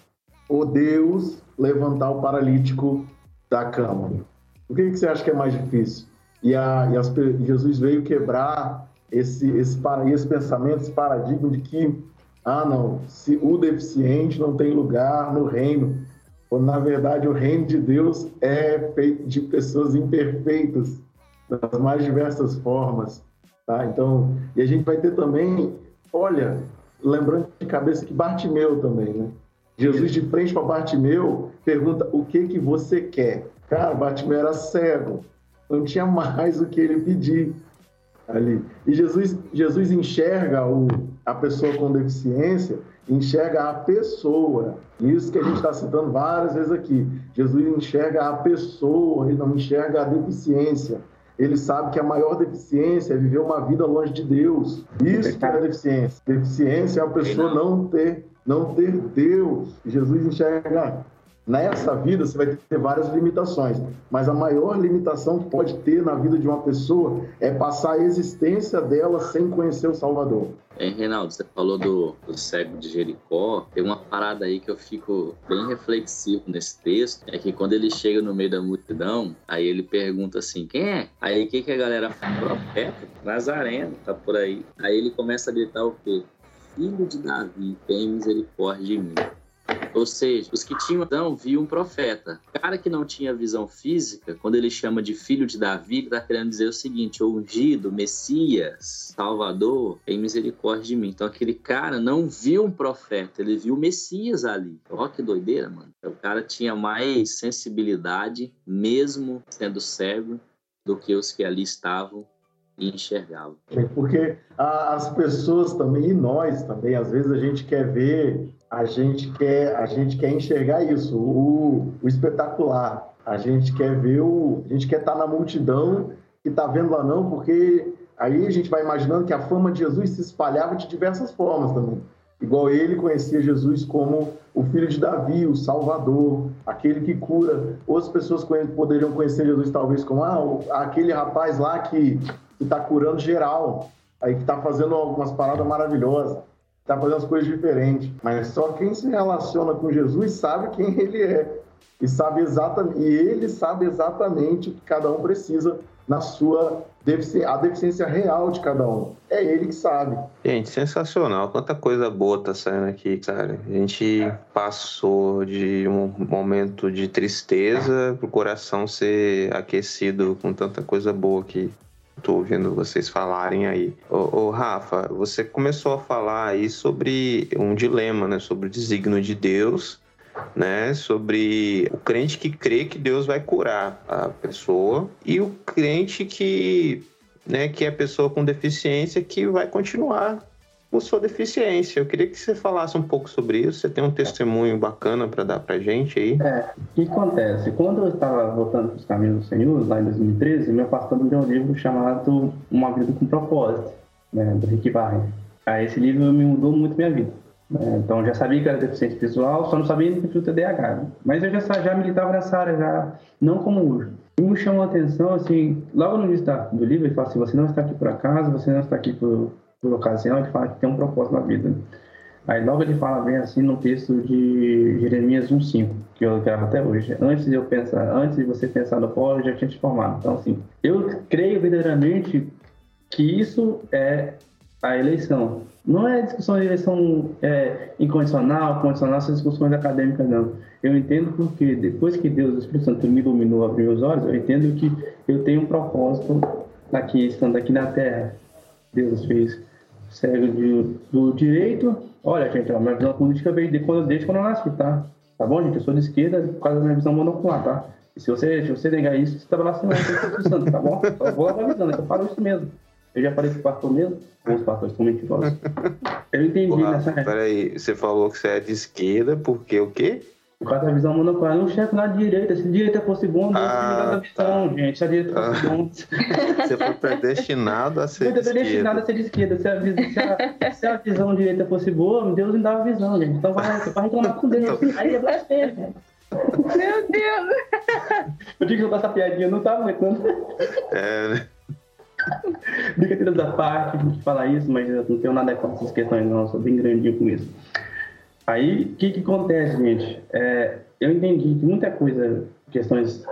ou Deus levantar o paralítico da cama? O que, que você acha que é mais difícil? E, a, e as Jesus veio quebrar esse, esse, esse pensamento, esse paradigma de que, ah, não, se o deficiente não tem lugar no reino, quando na verdade o reino de Deus é feito de pessoas imperfeitas, das mais diversas formas, tá? Então, e a gente vai ter também, olha, lembrando de cabeça que Bartimeu também, né? Jesus de frente para Bartimeu pergunta o que que você quer. Cara, Bartimeu era cego, não tinha mais o que ele pedir ali. E Jesus, Jesus enxerga o, a pessoa com deficiência, enxerga a pessoa. Isso que a gente está citando várias vezes aqui. Jesus enxerga a pessoa, ele não enxerga a deficiência. Ele sabe que a maior deficiência é viver uma vida longe de Deus. Isso que é deficiência. Deficiência é a pessoa não ter, não ter Deus. Jesus enxerga Nessa vida você vai ter várias limitações, mas a maior limitação que pode ter na vida de uma pessoa é passar a existência dela sem conhecer o Salvador. Hein, Reinaldo, você falou do, do cego de Jericó. Tem uma parada aí que eu fico bem reflexivo nesse texto. É que quando ele chega no meio da multidão, aí ele pergunta assim: quem é? Aí o que, que a galera fala? Profeta, Nazareno, tá por aí. Aí ele começa a gritar o quê? Filho de Davi, tem misericórdia de mim. Ou seja, os que tinham visão viam um profeta. O cara que não tinha visão física, quando ele chama de filho de Davi, ele está querendo dizer o seguinte: ungido, Messias, Salvador, tem misericórdia de mim. Então aquele cara não viu um profeta, ele viu o Messias ali. Ó, que doideira, mano. O cara tinha mais sensibilidade, mesmo sendo cego, do que os que ali estavam enxergava. Porque as pessoas também, e nós também, às vezes a gente quer ver, a gente quer, a gente quer enxergar isso, o, o espetacular. A gente quer ver o. A gente quer estar na multidão que está vendo lá não, porque aí a gente vai imaginando que a fama de Jesus se espalhava de diversas formas também. Igual ele conhecia Jesus como o filho de Davi, o Salvador, aquele que cura. Outras pessoas poderiam conhecer Jesus talvez como ah, aquele rapaz lá que está curando geral, aí que está fazendo algumas paradas maravilhosas, está fazendo as coisas diferentes. Mas só quem se relaciona com Jesus sabe quem ele é e sabe exatamente, e ele sabe exatamente o que cada um precisa na sua deficiência, a deficiência real de cada um. É ele que sabe. Gente, sensacional. Quanta coisa boa tá saindo aqui, cara. A gente passou de um momento de tristeza pro coração ser aquecido com tanta coisa boa que tô ouvindo vocês falarem aí. Ô, ô, Rafa, você começou a falar aí sobre um dilema, né? Sobre o desígnio de Deus né, sobre o crente que crê que Deus vai curar a pessoa e o crente que, né, que é pessoa com deficiência que vai continuar sua deficiência. Eu queria que você falasse um pouco sobre isso. Você tem um testemunho bacana para dar para gente aí? É, o que acontece? Quando eu estava voltando para os caminhos do Senhor, lá em 2013, meu pastor me deu um livro chamado Uma Vida com Propósito, né, do Rick Barry. Aí esse livro me mudou muito minha vida. É, então já sabia que era deficiente visual, só não sabia que tinha o TDAH. Mas eu já, já militava nessa área, já, não como hoje. E me chamou a atenção, assim, logo no início do livro, ele fala assim: você não está aqui por acaso, você não está aqui por, por ocasião, ele fala que tem um propósito na vida. Aí logo ele fala bem assim no texto de Jeremias 1,5, que eu gravo até hoje. Antes de eu pensar, antes de você pensar no polo, eu já tinha te formado. Então, assim, eu creio verdadeiramente que isso é a eleição. Não é discussão de eleição é, incondicional, condicional, essas discussões acadêmicas, não. Eu entendo porque depois que Deus, o Espírito Santo, me iluminou, abriu os olhos, eu entendo que eu tenho um propósito aqui, estando aqui na Terra. Deus fez cego de, do direito. Olha, gente, a minha visão política veio de quando, desde quando eu nasci, tá? Tá bom, gente? Eu sou de esquerda por causa da minha visão monocular, tá? E se você, se você negar isso, você está relacionado com o tá bom? Só vou avisando, é que eu falo isso mesmo. Eu já falei o pastor mesmo, os pastores são mentirosos. Eu entendi Porra, nessa época. Peraí, você falou que você é de esquerda, porque o quê? Por causa da visão monocular. Não chefe na direita. Se a direita fosse bom, Deus Ah, ah, visão, gente. Se a direita fosse Ah. bom. Você foi predestinado a ser Eu de deveria destinado a esquerda. ser de esquerda. Se a, se, a, se a visão direita fosse boa, Deus me dava visão, gente. Então vai, vai reclamar com Deus. Aí é blasfêmia. Meu Deus! Eu digo que eu faço essa piadinha, não tava aguentando. É, né? Brincadeiras da parte, a gente fala isso, mas eu não tenho nada contra essas questões, não. Eu sou bem grandinho com isso. Aí, o que que acontece, gente? É, eu entendi que muita coisa, questões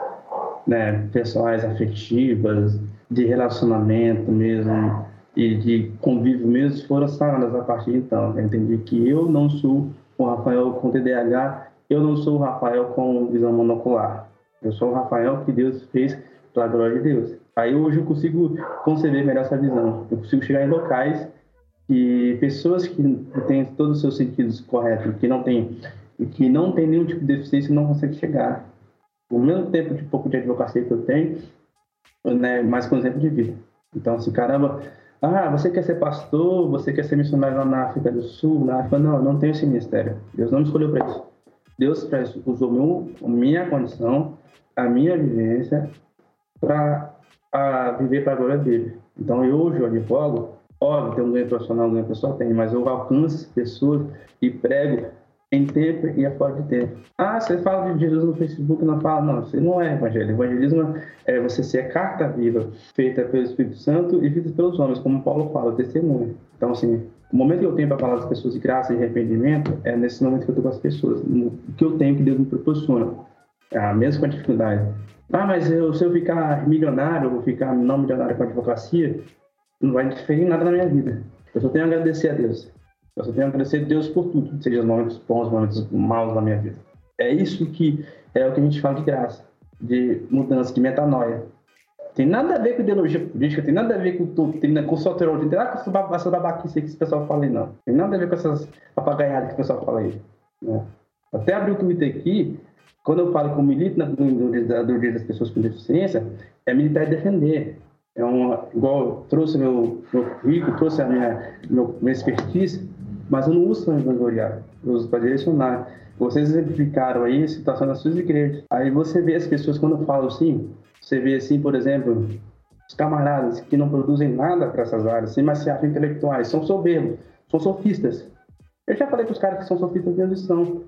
né, pessoais, afetivas, de relacionamento mesmo, e de convívio mesmo, foram sanadas a partir de então. Eu entendi que eu não sou o Rafael com TDAH, eu não sou o Rafael com visão monocular. Eu sou o Rafael que Deus fez pela glória de Deus. Aí hoje eu consigo conceber melhor essa visão. Eu consigo chegar em locais que pessoas que têm todos os seus sentidos corretos, que não têm que não tem nenhum tipo de deficiência, não conseguem chegar. No mesmo tempo de pouco de advocacia que eu tenho, né, mais com exemplo de vida. Então, assim, caramba, ah, você quer ser pastor, você quer ser missionário lá na África do Sul, na África, não, não tenho esse ministério. Deus não me escolheu para isso. Deus usou meu, minha condição, a minha vivência, para viver para a glória dele. Então, eu hoje eu advogo, óbvio, tem um ganho profissional, um ganho pessoal, tem, mas eu alcanço pessoas e prego em tempo e a fora de tempo. Ah, você fala de Jesus no Facebook, não fala, não, isso não é evangelho. Evangelismo é você ser a carta viva, feita pelo Espírito Santo e feita pelos homens, como Paulo fala, testemunha. Então, assim, o momento que eu tenho para falar das pessoas de graça e arrependimento é nesse momento que eu estou com as pessoas. O que eu tenho que Deus me proporciona. Ah, mesmo com a dificuldade. Ah, mas eu, se eu ficar milionário, ou ficar não milionário com a advocacia, não vai interferir em nada na minha vida. Eu só tenho a agradecer a Deus. Eu só tenho a agradecer a Deus por tudo, seja os momentos bons, os momentos maus na minha vida. É isso que é o que a gente fala de graça, de mudança, de metanoia. Tem nada a ver com ideologia política, tem nada a ver com doutrina, com soterologia, tem nada com essa baba- essa babaquice que esse pessoal fala aí, não. Tem nada a ver com essas papagaiadas que o pessoal fala aí. né? Até abri o Twitter aqui, quando eu falo que eu milito na- no, das pessoas com deficiência, é militar e defender. É uma, igual trouxe meu, meu currículo, trouxe a minha, meu, minha expertise, mas eu não uso para vangloriar, eu uso para direcionar. Vocês exemplificaram aí a situação das suas igrejas. Aí você vê as pessoas, quando falo assim, você vê assim, por exemplo, os camaradas que não produzem nada para essas áreas, mas se acham intelectuais, são soberbos, são sofistas. Eu já falei para os caras que são sofistas mesmo são.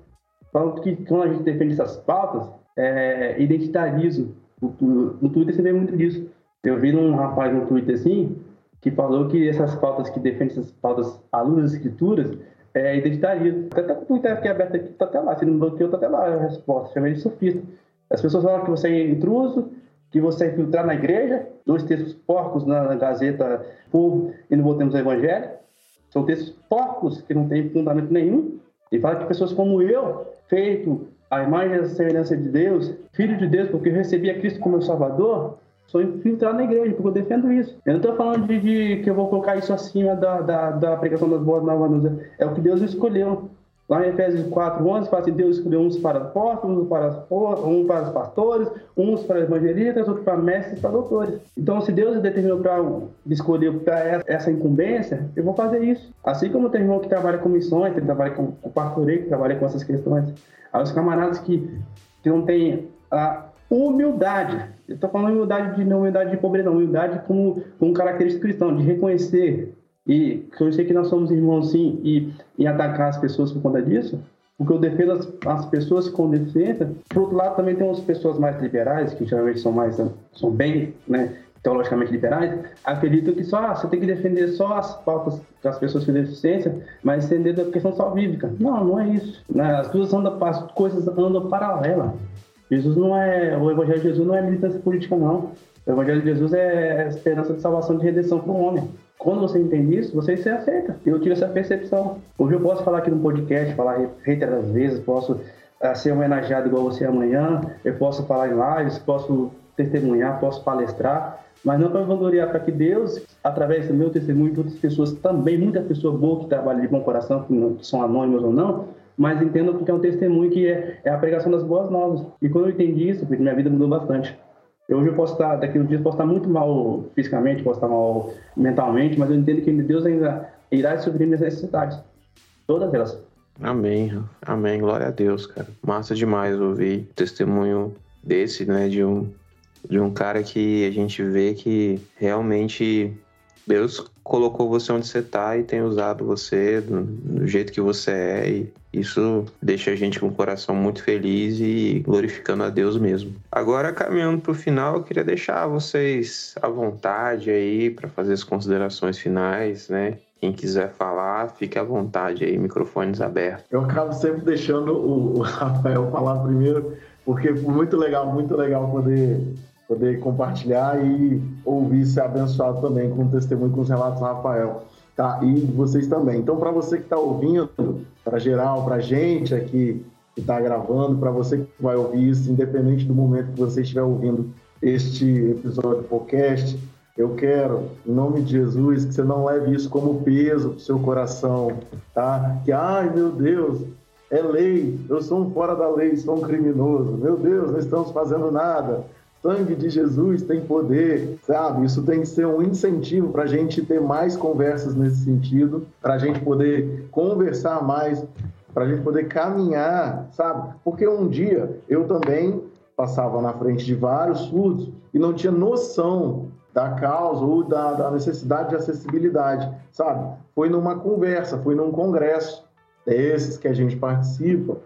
Falando que quando a gente defende essas pautas, é identitarismo. No Twitter você vê muito disso. Eu vi um rapaz no Twitter assim, que falou que essas pautas que defendem essas pautas à luz das escrituras é identitarismo. Até o Twitter aqui aberto aqui, tá até lá. Se não bloqueou, tá até lá a resposta. Chama de sofista. As pessoas falam que você é intruso, que você é infiltrar na igreja, dois textos porcos na, na Gazeta Povo e não botamos o Evangelho. São textos porcos que não têm fundamento nenhum. E fala que pessoas como eu, feito a imagem e a semelhança de Deus, filho de Deus, porque eu recebi a Cristo como meu Salvador, sou infiltrado na igreja, porque eu defendo isso. Eu não estou falando de, de, que eu vou colocar isso acima da, da, da pregação das boas novas. É o que Deus escolheu. Lá em Efésios 4, 11, fala assim, Deus escolheu uns para apóstolos, uns para, um para os pastores, uns para evangelistas, outros para mestres, para doutores. Então, se Deus determinou para escolher para essa incumbência, eu vou fazer isso. Assim como tem irmão que trabalha com missões, que trabalha com, com pastoreio, que trabalha com essas questões. Aí os camaradas que, que não têm a humildade, eu estou falando humildade de não humildade de pobreza, não, humildade como, como característica cristã, de reconhecer e sei que nós somos irmãos sim e, e atacar as pessoas por conta disso, porque eu defendo as, as pessoas com deficiência. Por outro lado, também tem umas pessoas mais liberais, que geralmente são mais são bem, né, teologicamente liberais, acreditam que só ah, você tem que defender só as pautas das pessoas com deficiência, mas entender da questão salvífica. Não, não é isso. Né? As duas andam, as coisas andam paralelas. Jesus não é, o Evangelho de Jesus não é militância política, não. O Evangelho de Jesus é esperança de salvação de redenção para o homem. Quando você entende isso, você se aceita. Eu tive essa percepção. Hoje eu posso falar aqui no podcast, falar reiteradas vezes, posso uh, ser homenageado igual você amanhã, eu posso falar em lives, posso testemunhar, posso palestrar, mas não para vangloriar, para que Deus, através do meu testemunho de outras pessoas também, muita pessoa boa que trabalha de bom coração, que, que são anônimas ou não, mas entendam que é um testemunho que é, é a pregação das boas novas. E quando eu entendi isso, minha vida mudou bastante. Hoje eu posso estar, daqui uns dias, posso estar muito mal fisicamente, posso estar mal mentalmente, mas eu entendo que Deus ainda irá suprir minhas necessidades. Todas elas. Amém, amém. Glória a Deus, cara. Massa demais ouvir testemunho desse, né, de um, de um cara que a gente vê que realmente Deus colocou você onde você está e tem usado você do, do, jeito que você é e isso deixa a gente com o coração muito feliz e glorificando a Deus mesmo. Agora, caminhando para o final, eu queria deixar vocês à vontade aí para fazer as considerações finais, né? Quem quiser falar, fique à vontade aí, microfones abertos. Eu acabo sempre deixando o Rafael falar primeiro, porque foi muito legal, muito legal poder poder compartilhar e ouvir ser abençoado também com o testemunho, com os relatos do Rafael. Tá? E vocês também. Então, para você que está ouvindo, para geral, para gente aqui que está gravando, para você que vai ouvir isso, independente do momento que você estiver ouvindo este episódio do podcast, eu quero, em nome de Jesus, que você não leve isso como peso para o seu coração, tá? Que, ai meu Deus, é lei, eu sou um fora da lei, sou um criminoso, meu Deus, não estamos fazendo nada sangue de Jesus tem poder, sabe? Isso tem que ser um incentivo para a gente ter mais conversas nesse sentido, para a gente poder conversar mais, para a gente poder caminhar, sabe? Porque um dia eu também passava na frente de vários surdos e não tinha noção da causa ou da, da necessidade de acessibilidade, sabe? Foi numa conversa, foi num congresso desses que a gente participa,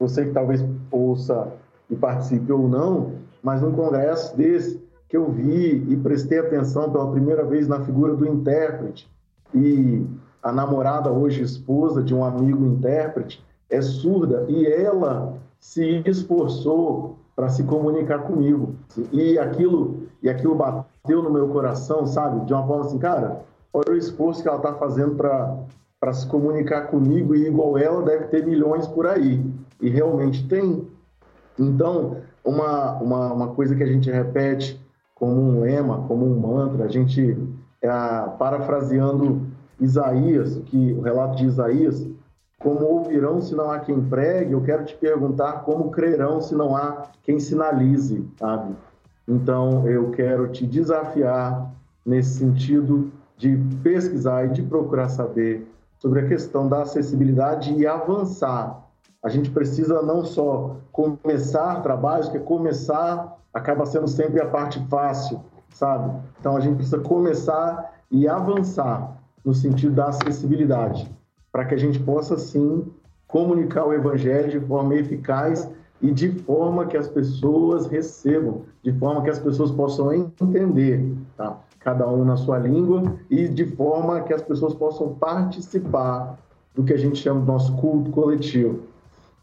você que talvez ouça e participe ou não, mas num congresso desse que eu vi e prestei atenção pela primeira vez na figura do intérprete e a namorada hoje esposa de um amigo intérprete é surda e ela se esforçou para se comunicar comigo. E aquilo e aquilo bateu no meu coração sabe? De uma forma assim cara olha o esforço que ela está fazendo para para se comunicar comigo e igual ela deve ter milhões por aí. E realmente tem. Então uma, uma, uma coisa que a gente repete como um lema, como um mantra, a gente, é, parafraseando Isaías, que o relato de Isaías, como ouvirão se não há quem pregue, eu quero te perguntar como crerão se não há quem sinalize, sabe? Então, eu quero te desafiar nesse sentido de pesquisar e de procurar saber sobre a questão da acessibilidade e avançar. A gente precisa não só começar trabalhos, que começar acaba sendo sempre a parte fácil, sabe? Então a gente precisa começar e avançar no sentido da acessibilidade, para que a gente possa sim comunicar o evangelho de forma eficaz e de forma que as pessoas recebam, de forma que as pessoas possam entender, tá? cada um na sua língua e de forma que as pessoas possam participar do que a gente chama do nosso culto coletivo.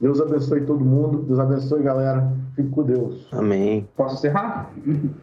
Deus abençoe todo mundo, Deus abençoe galera, fique com Deus. Amém. Posso encerrar?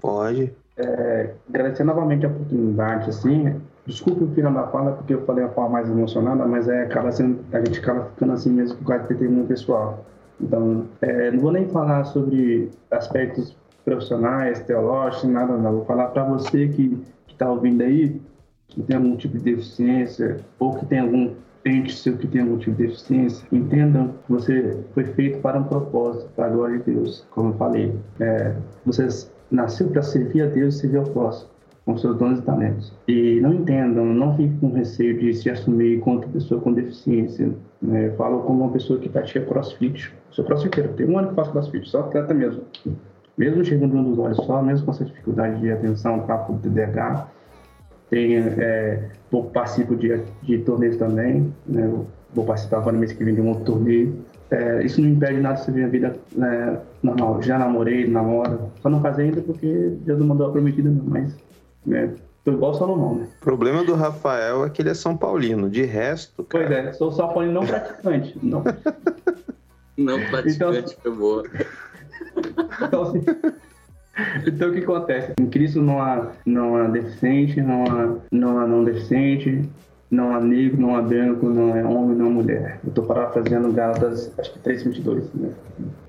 Pode. É, agradecer novamente a oportunidade, assim, desculpe o final da fala, porque eu falei a forma mais emocionada, mas é, acaba sendo, a gente acaba ficando assim mesmo por causa do testemunho pessoal. Então, é, não vou nem falar sobre aspectos profissionais, teológicos, nada, não. Vou falar para você que está ouvindo aí, que tem algum tipo de deficiência, ou que tem algum ente seu que tem algum tipo de deficiência, entendam que você foi feito para um propósito, para a glória de Deus, como eu falei. É, você nasceu para servir a Deus e servir ao próximo, com seus dons e talentos. E não entendam, não fiquem com receio de se assumir enquanto pessoa com deficiência. Né? Falo como uma pessoa que pratica crossfit. Sou crossfiteiro, tem um ano que faço crossfit, só atleta mesmo mesmo chegando um dos olhos só, mesmo com essa dificuldade de atenção para o TDAH, tem, é, vou participo de, de torneios também, né, vou participar agora mês que vem de um outro torneio. É, isso não impede nada de você ver a vida né, normal. Já namorei, namoro, só não casei ainda porque Deus não mandou a prometida não, mas né, tô igual Salomão, né? O problema do Rafael é que ele é São Paulino, de resto... Cara... Pois é, sou São Paulino não praticante, não. não praticante, então, foi boa. Então, assim, então, o que acontece? Em Cristo não há, não há deficiente, não há, não há não deficiente, não há negro, não há branco, não é homem, não é mulher. Eu estou parafraseando Gálatas, acho que 3,22. Né?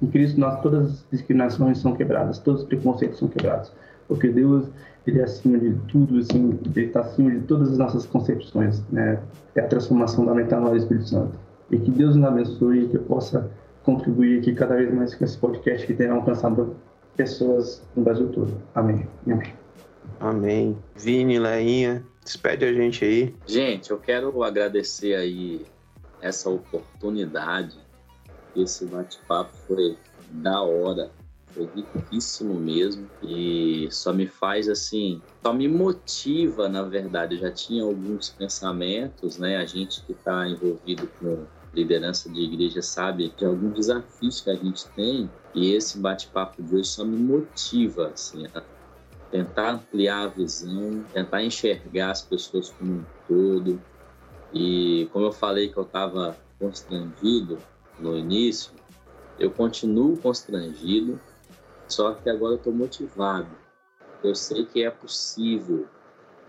Em Cristo, nós, todas as discriminações são quebradas, todos os preconceitos são quebrados. Porque Deus, Ele é acima de tudo, assim, Ele está acima de todas as nossas concepções. Né? É a transformação da metanoia do Espírito Santo. E que Deus nos abençoe e que eu possa contribuir aqui cada vez mais com esse podcast que tenha alcançado pessoas no Brasil todo. Amém. Amém. Amém. Vini, Leinha, despede a gente aí. Gente, eu quero agradecer aí essa oportunidade. Esse bate-papo foi da hora, foi riquíssimo mesmo e só me faz assim, só me motiva, na verdade. Eu já tinha alguns pensamentos, né? A gente que está envolvido com liderança de igreja sabe de alguns desafios que a gente tem e esse bate-papo de hoje só me motiva assim, a tentar ampliar a visão, tentar enxergar as pessoas como um todo. E como eu falei que eu estava constrangido no início, eu continuo constrangido, só que agora eu estou motivado. Eu sei que é possível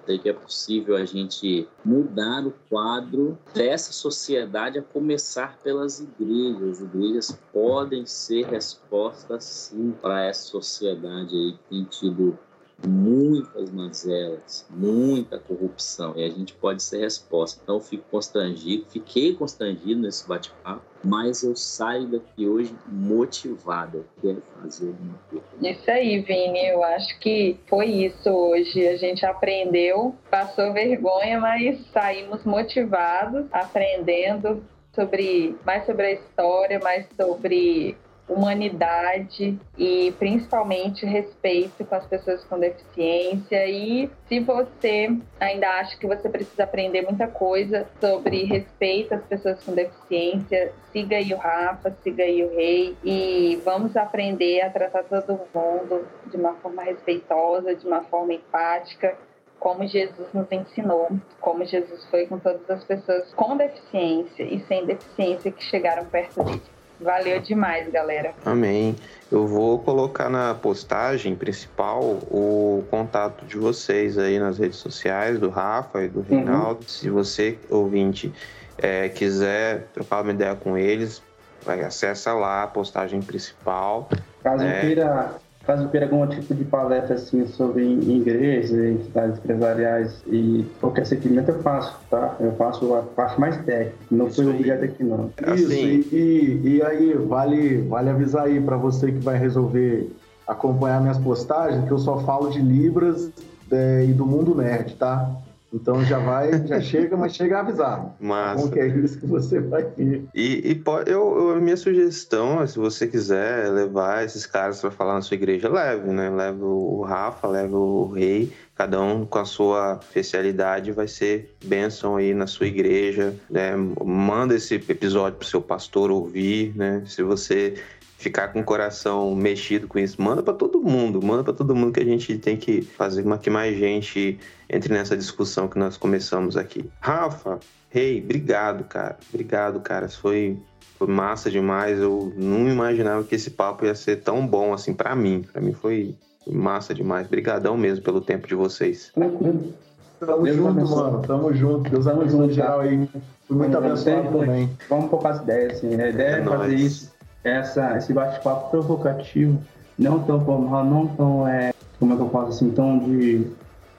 de que é possível a gente mudar o quadro dessa sociedade a começar pelas igrejas. As igrejas podem ser respostas sim para essa sociedade aí que tem tido muitas mazelas, muita corrupção, e a gente pode ser resposta. Então eu fico constrangido, fiquei constrangido nesse bate-papo, mas eu saio daqui hoje motivado, eu quero fazer alguma coisa. Isso aí, Vini, eu acho que foi isso hoje. A gente aprendeu, passou vergonha, mas saímos motivados, aprendendo sobre mais sobre a história, mais sobre humanidade e principalmente respeito com as pessoas com deficiência. E se você ainda acha que você precisa aprender muita coisa sobre respeito às pessoas com deficiência, siga aí o Rafa, siga aí o Rei e vamos aprender a tratar todo mundo de uma forma respeitosa, de uma forma empática como Jesus nos ensinou, como Jesus foi com todas as pessoas com deficiência e sem deficiência que chegaram perto dele. Valeu demais, galera. Amém. Eu vou colocar na postagem principal o contato de vocês aí nas redes sociais, do Rafa e do. Reinaldo. Uhum. Se você, ouvinte, é, quiser trocar uma ideia com eles, vai acessa lá a postagem principal. Caso né? queira Caso queira algum tipo de palestra assim sobre igrejas, entidades empresariais e qualquer segmento eu faço, tá? Eu faço a parte mais técnica, não foi objeto aqui não. Isso, assim. e, e aí vale, vale avisar aí para você que vai resolver acompanhar minhas postagens, que eu só falo de Libras é, e do mundo nerd, tá? Então já vai, já chega, mas chega avisado. Como que é isso que você vai vir. E, e pode, eu, eu- minha sugestão, é, se você quiser levar esses caras para falar na sua igreja, leve, né? Leve o Rafa, leve o Rei, cada um com a sua especialidade vai ser bênção aí na sua igreja. né? Manda esse episódio pro seu pastor ouvir, né? Se você ficar com o coração mexido com isso, manda para todo mundo, manda para todo mundo que a gente tem que fazer com que mais gente entre nessa discussão que nós começamos aqui. Rafa, Rei, obrigado, cara. Obrigado, cara. Foi, foi massa demais. Eu não imaginava que esse papo ia ser tão bom assim pra mim. Pra mim foi massa demais. Obrigadão mesmo pelo tempo de vocês. Tranquilo. Tamo Deus junto, abençoe. mano. Tamo junto. Deus abençoe geral aí. Fui muito abençoado também. Vamos pôr as ideias, assim. A ideia é, É fazer nóis. isso, essa, esse bate-papo provocativo, não tão formal, não tão, é, como é que eu posso assim, tão de,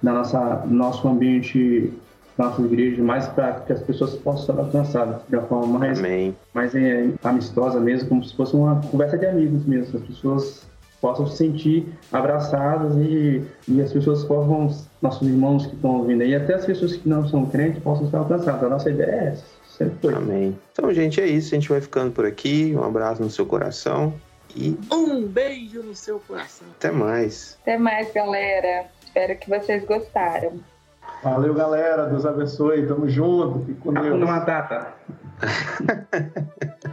da nossa, nosso ambiente, nossa igreja, mais para que as pessoas possam ser alcançadas de uma forma mais, Amém. mais é, amistosa mesmo, como se fosse uma conversa de amigos mesmo, as pessoas possam se sentir abraçadas e, e as pessoas possam, nossos irmãos que estão ouvindo aí, até as pessoas que não são crentes possam ser alcançadas. A nossa ideia é essa, sempre foi. Amém. Então, gente, é isso. A gente vai ficando por aqui. Um abraço no seu coração e Um beijo no seu coração. até mais. Até mais, galera. Espero que vocês gostaram. Valeu, galera. Deus abençoe. Tamo junto. Fique com Deus. Hakuna Matata.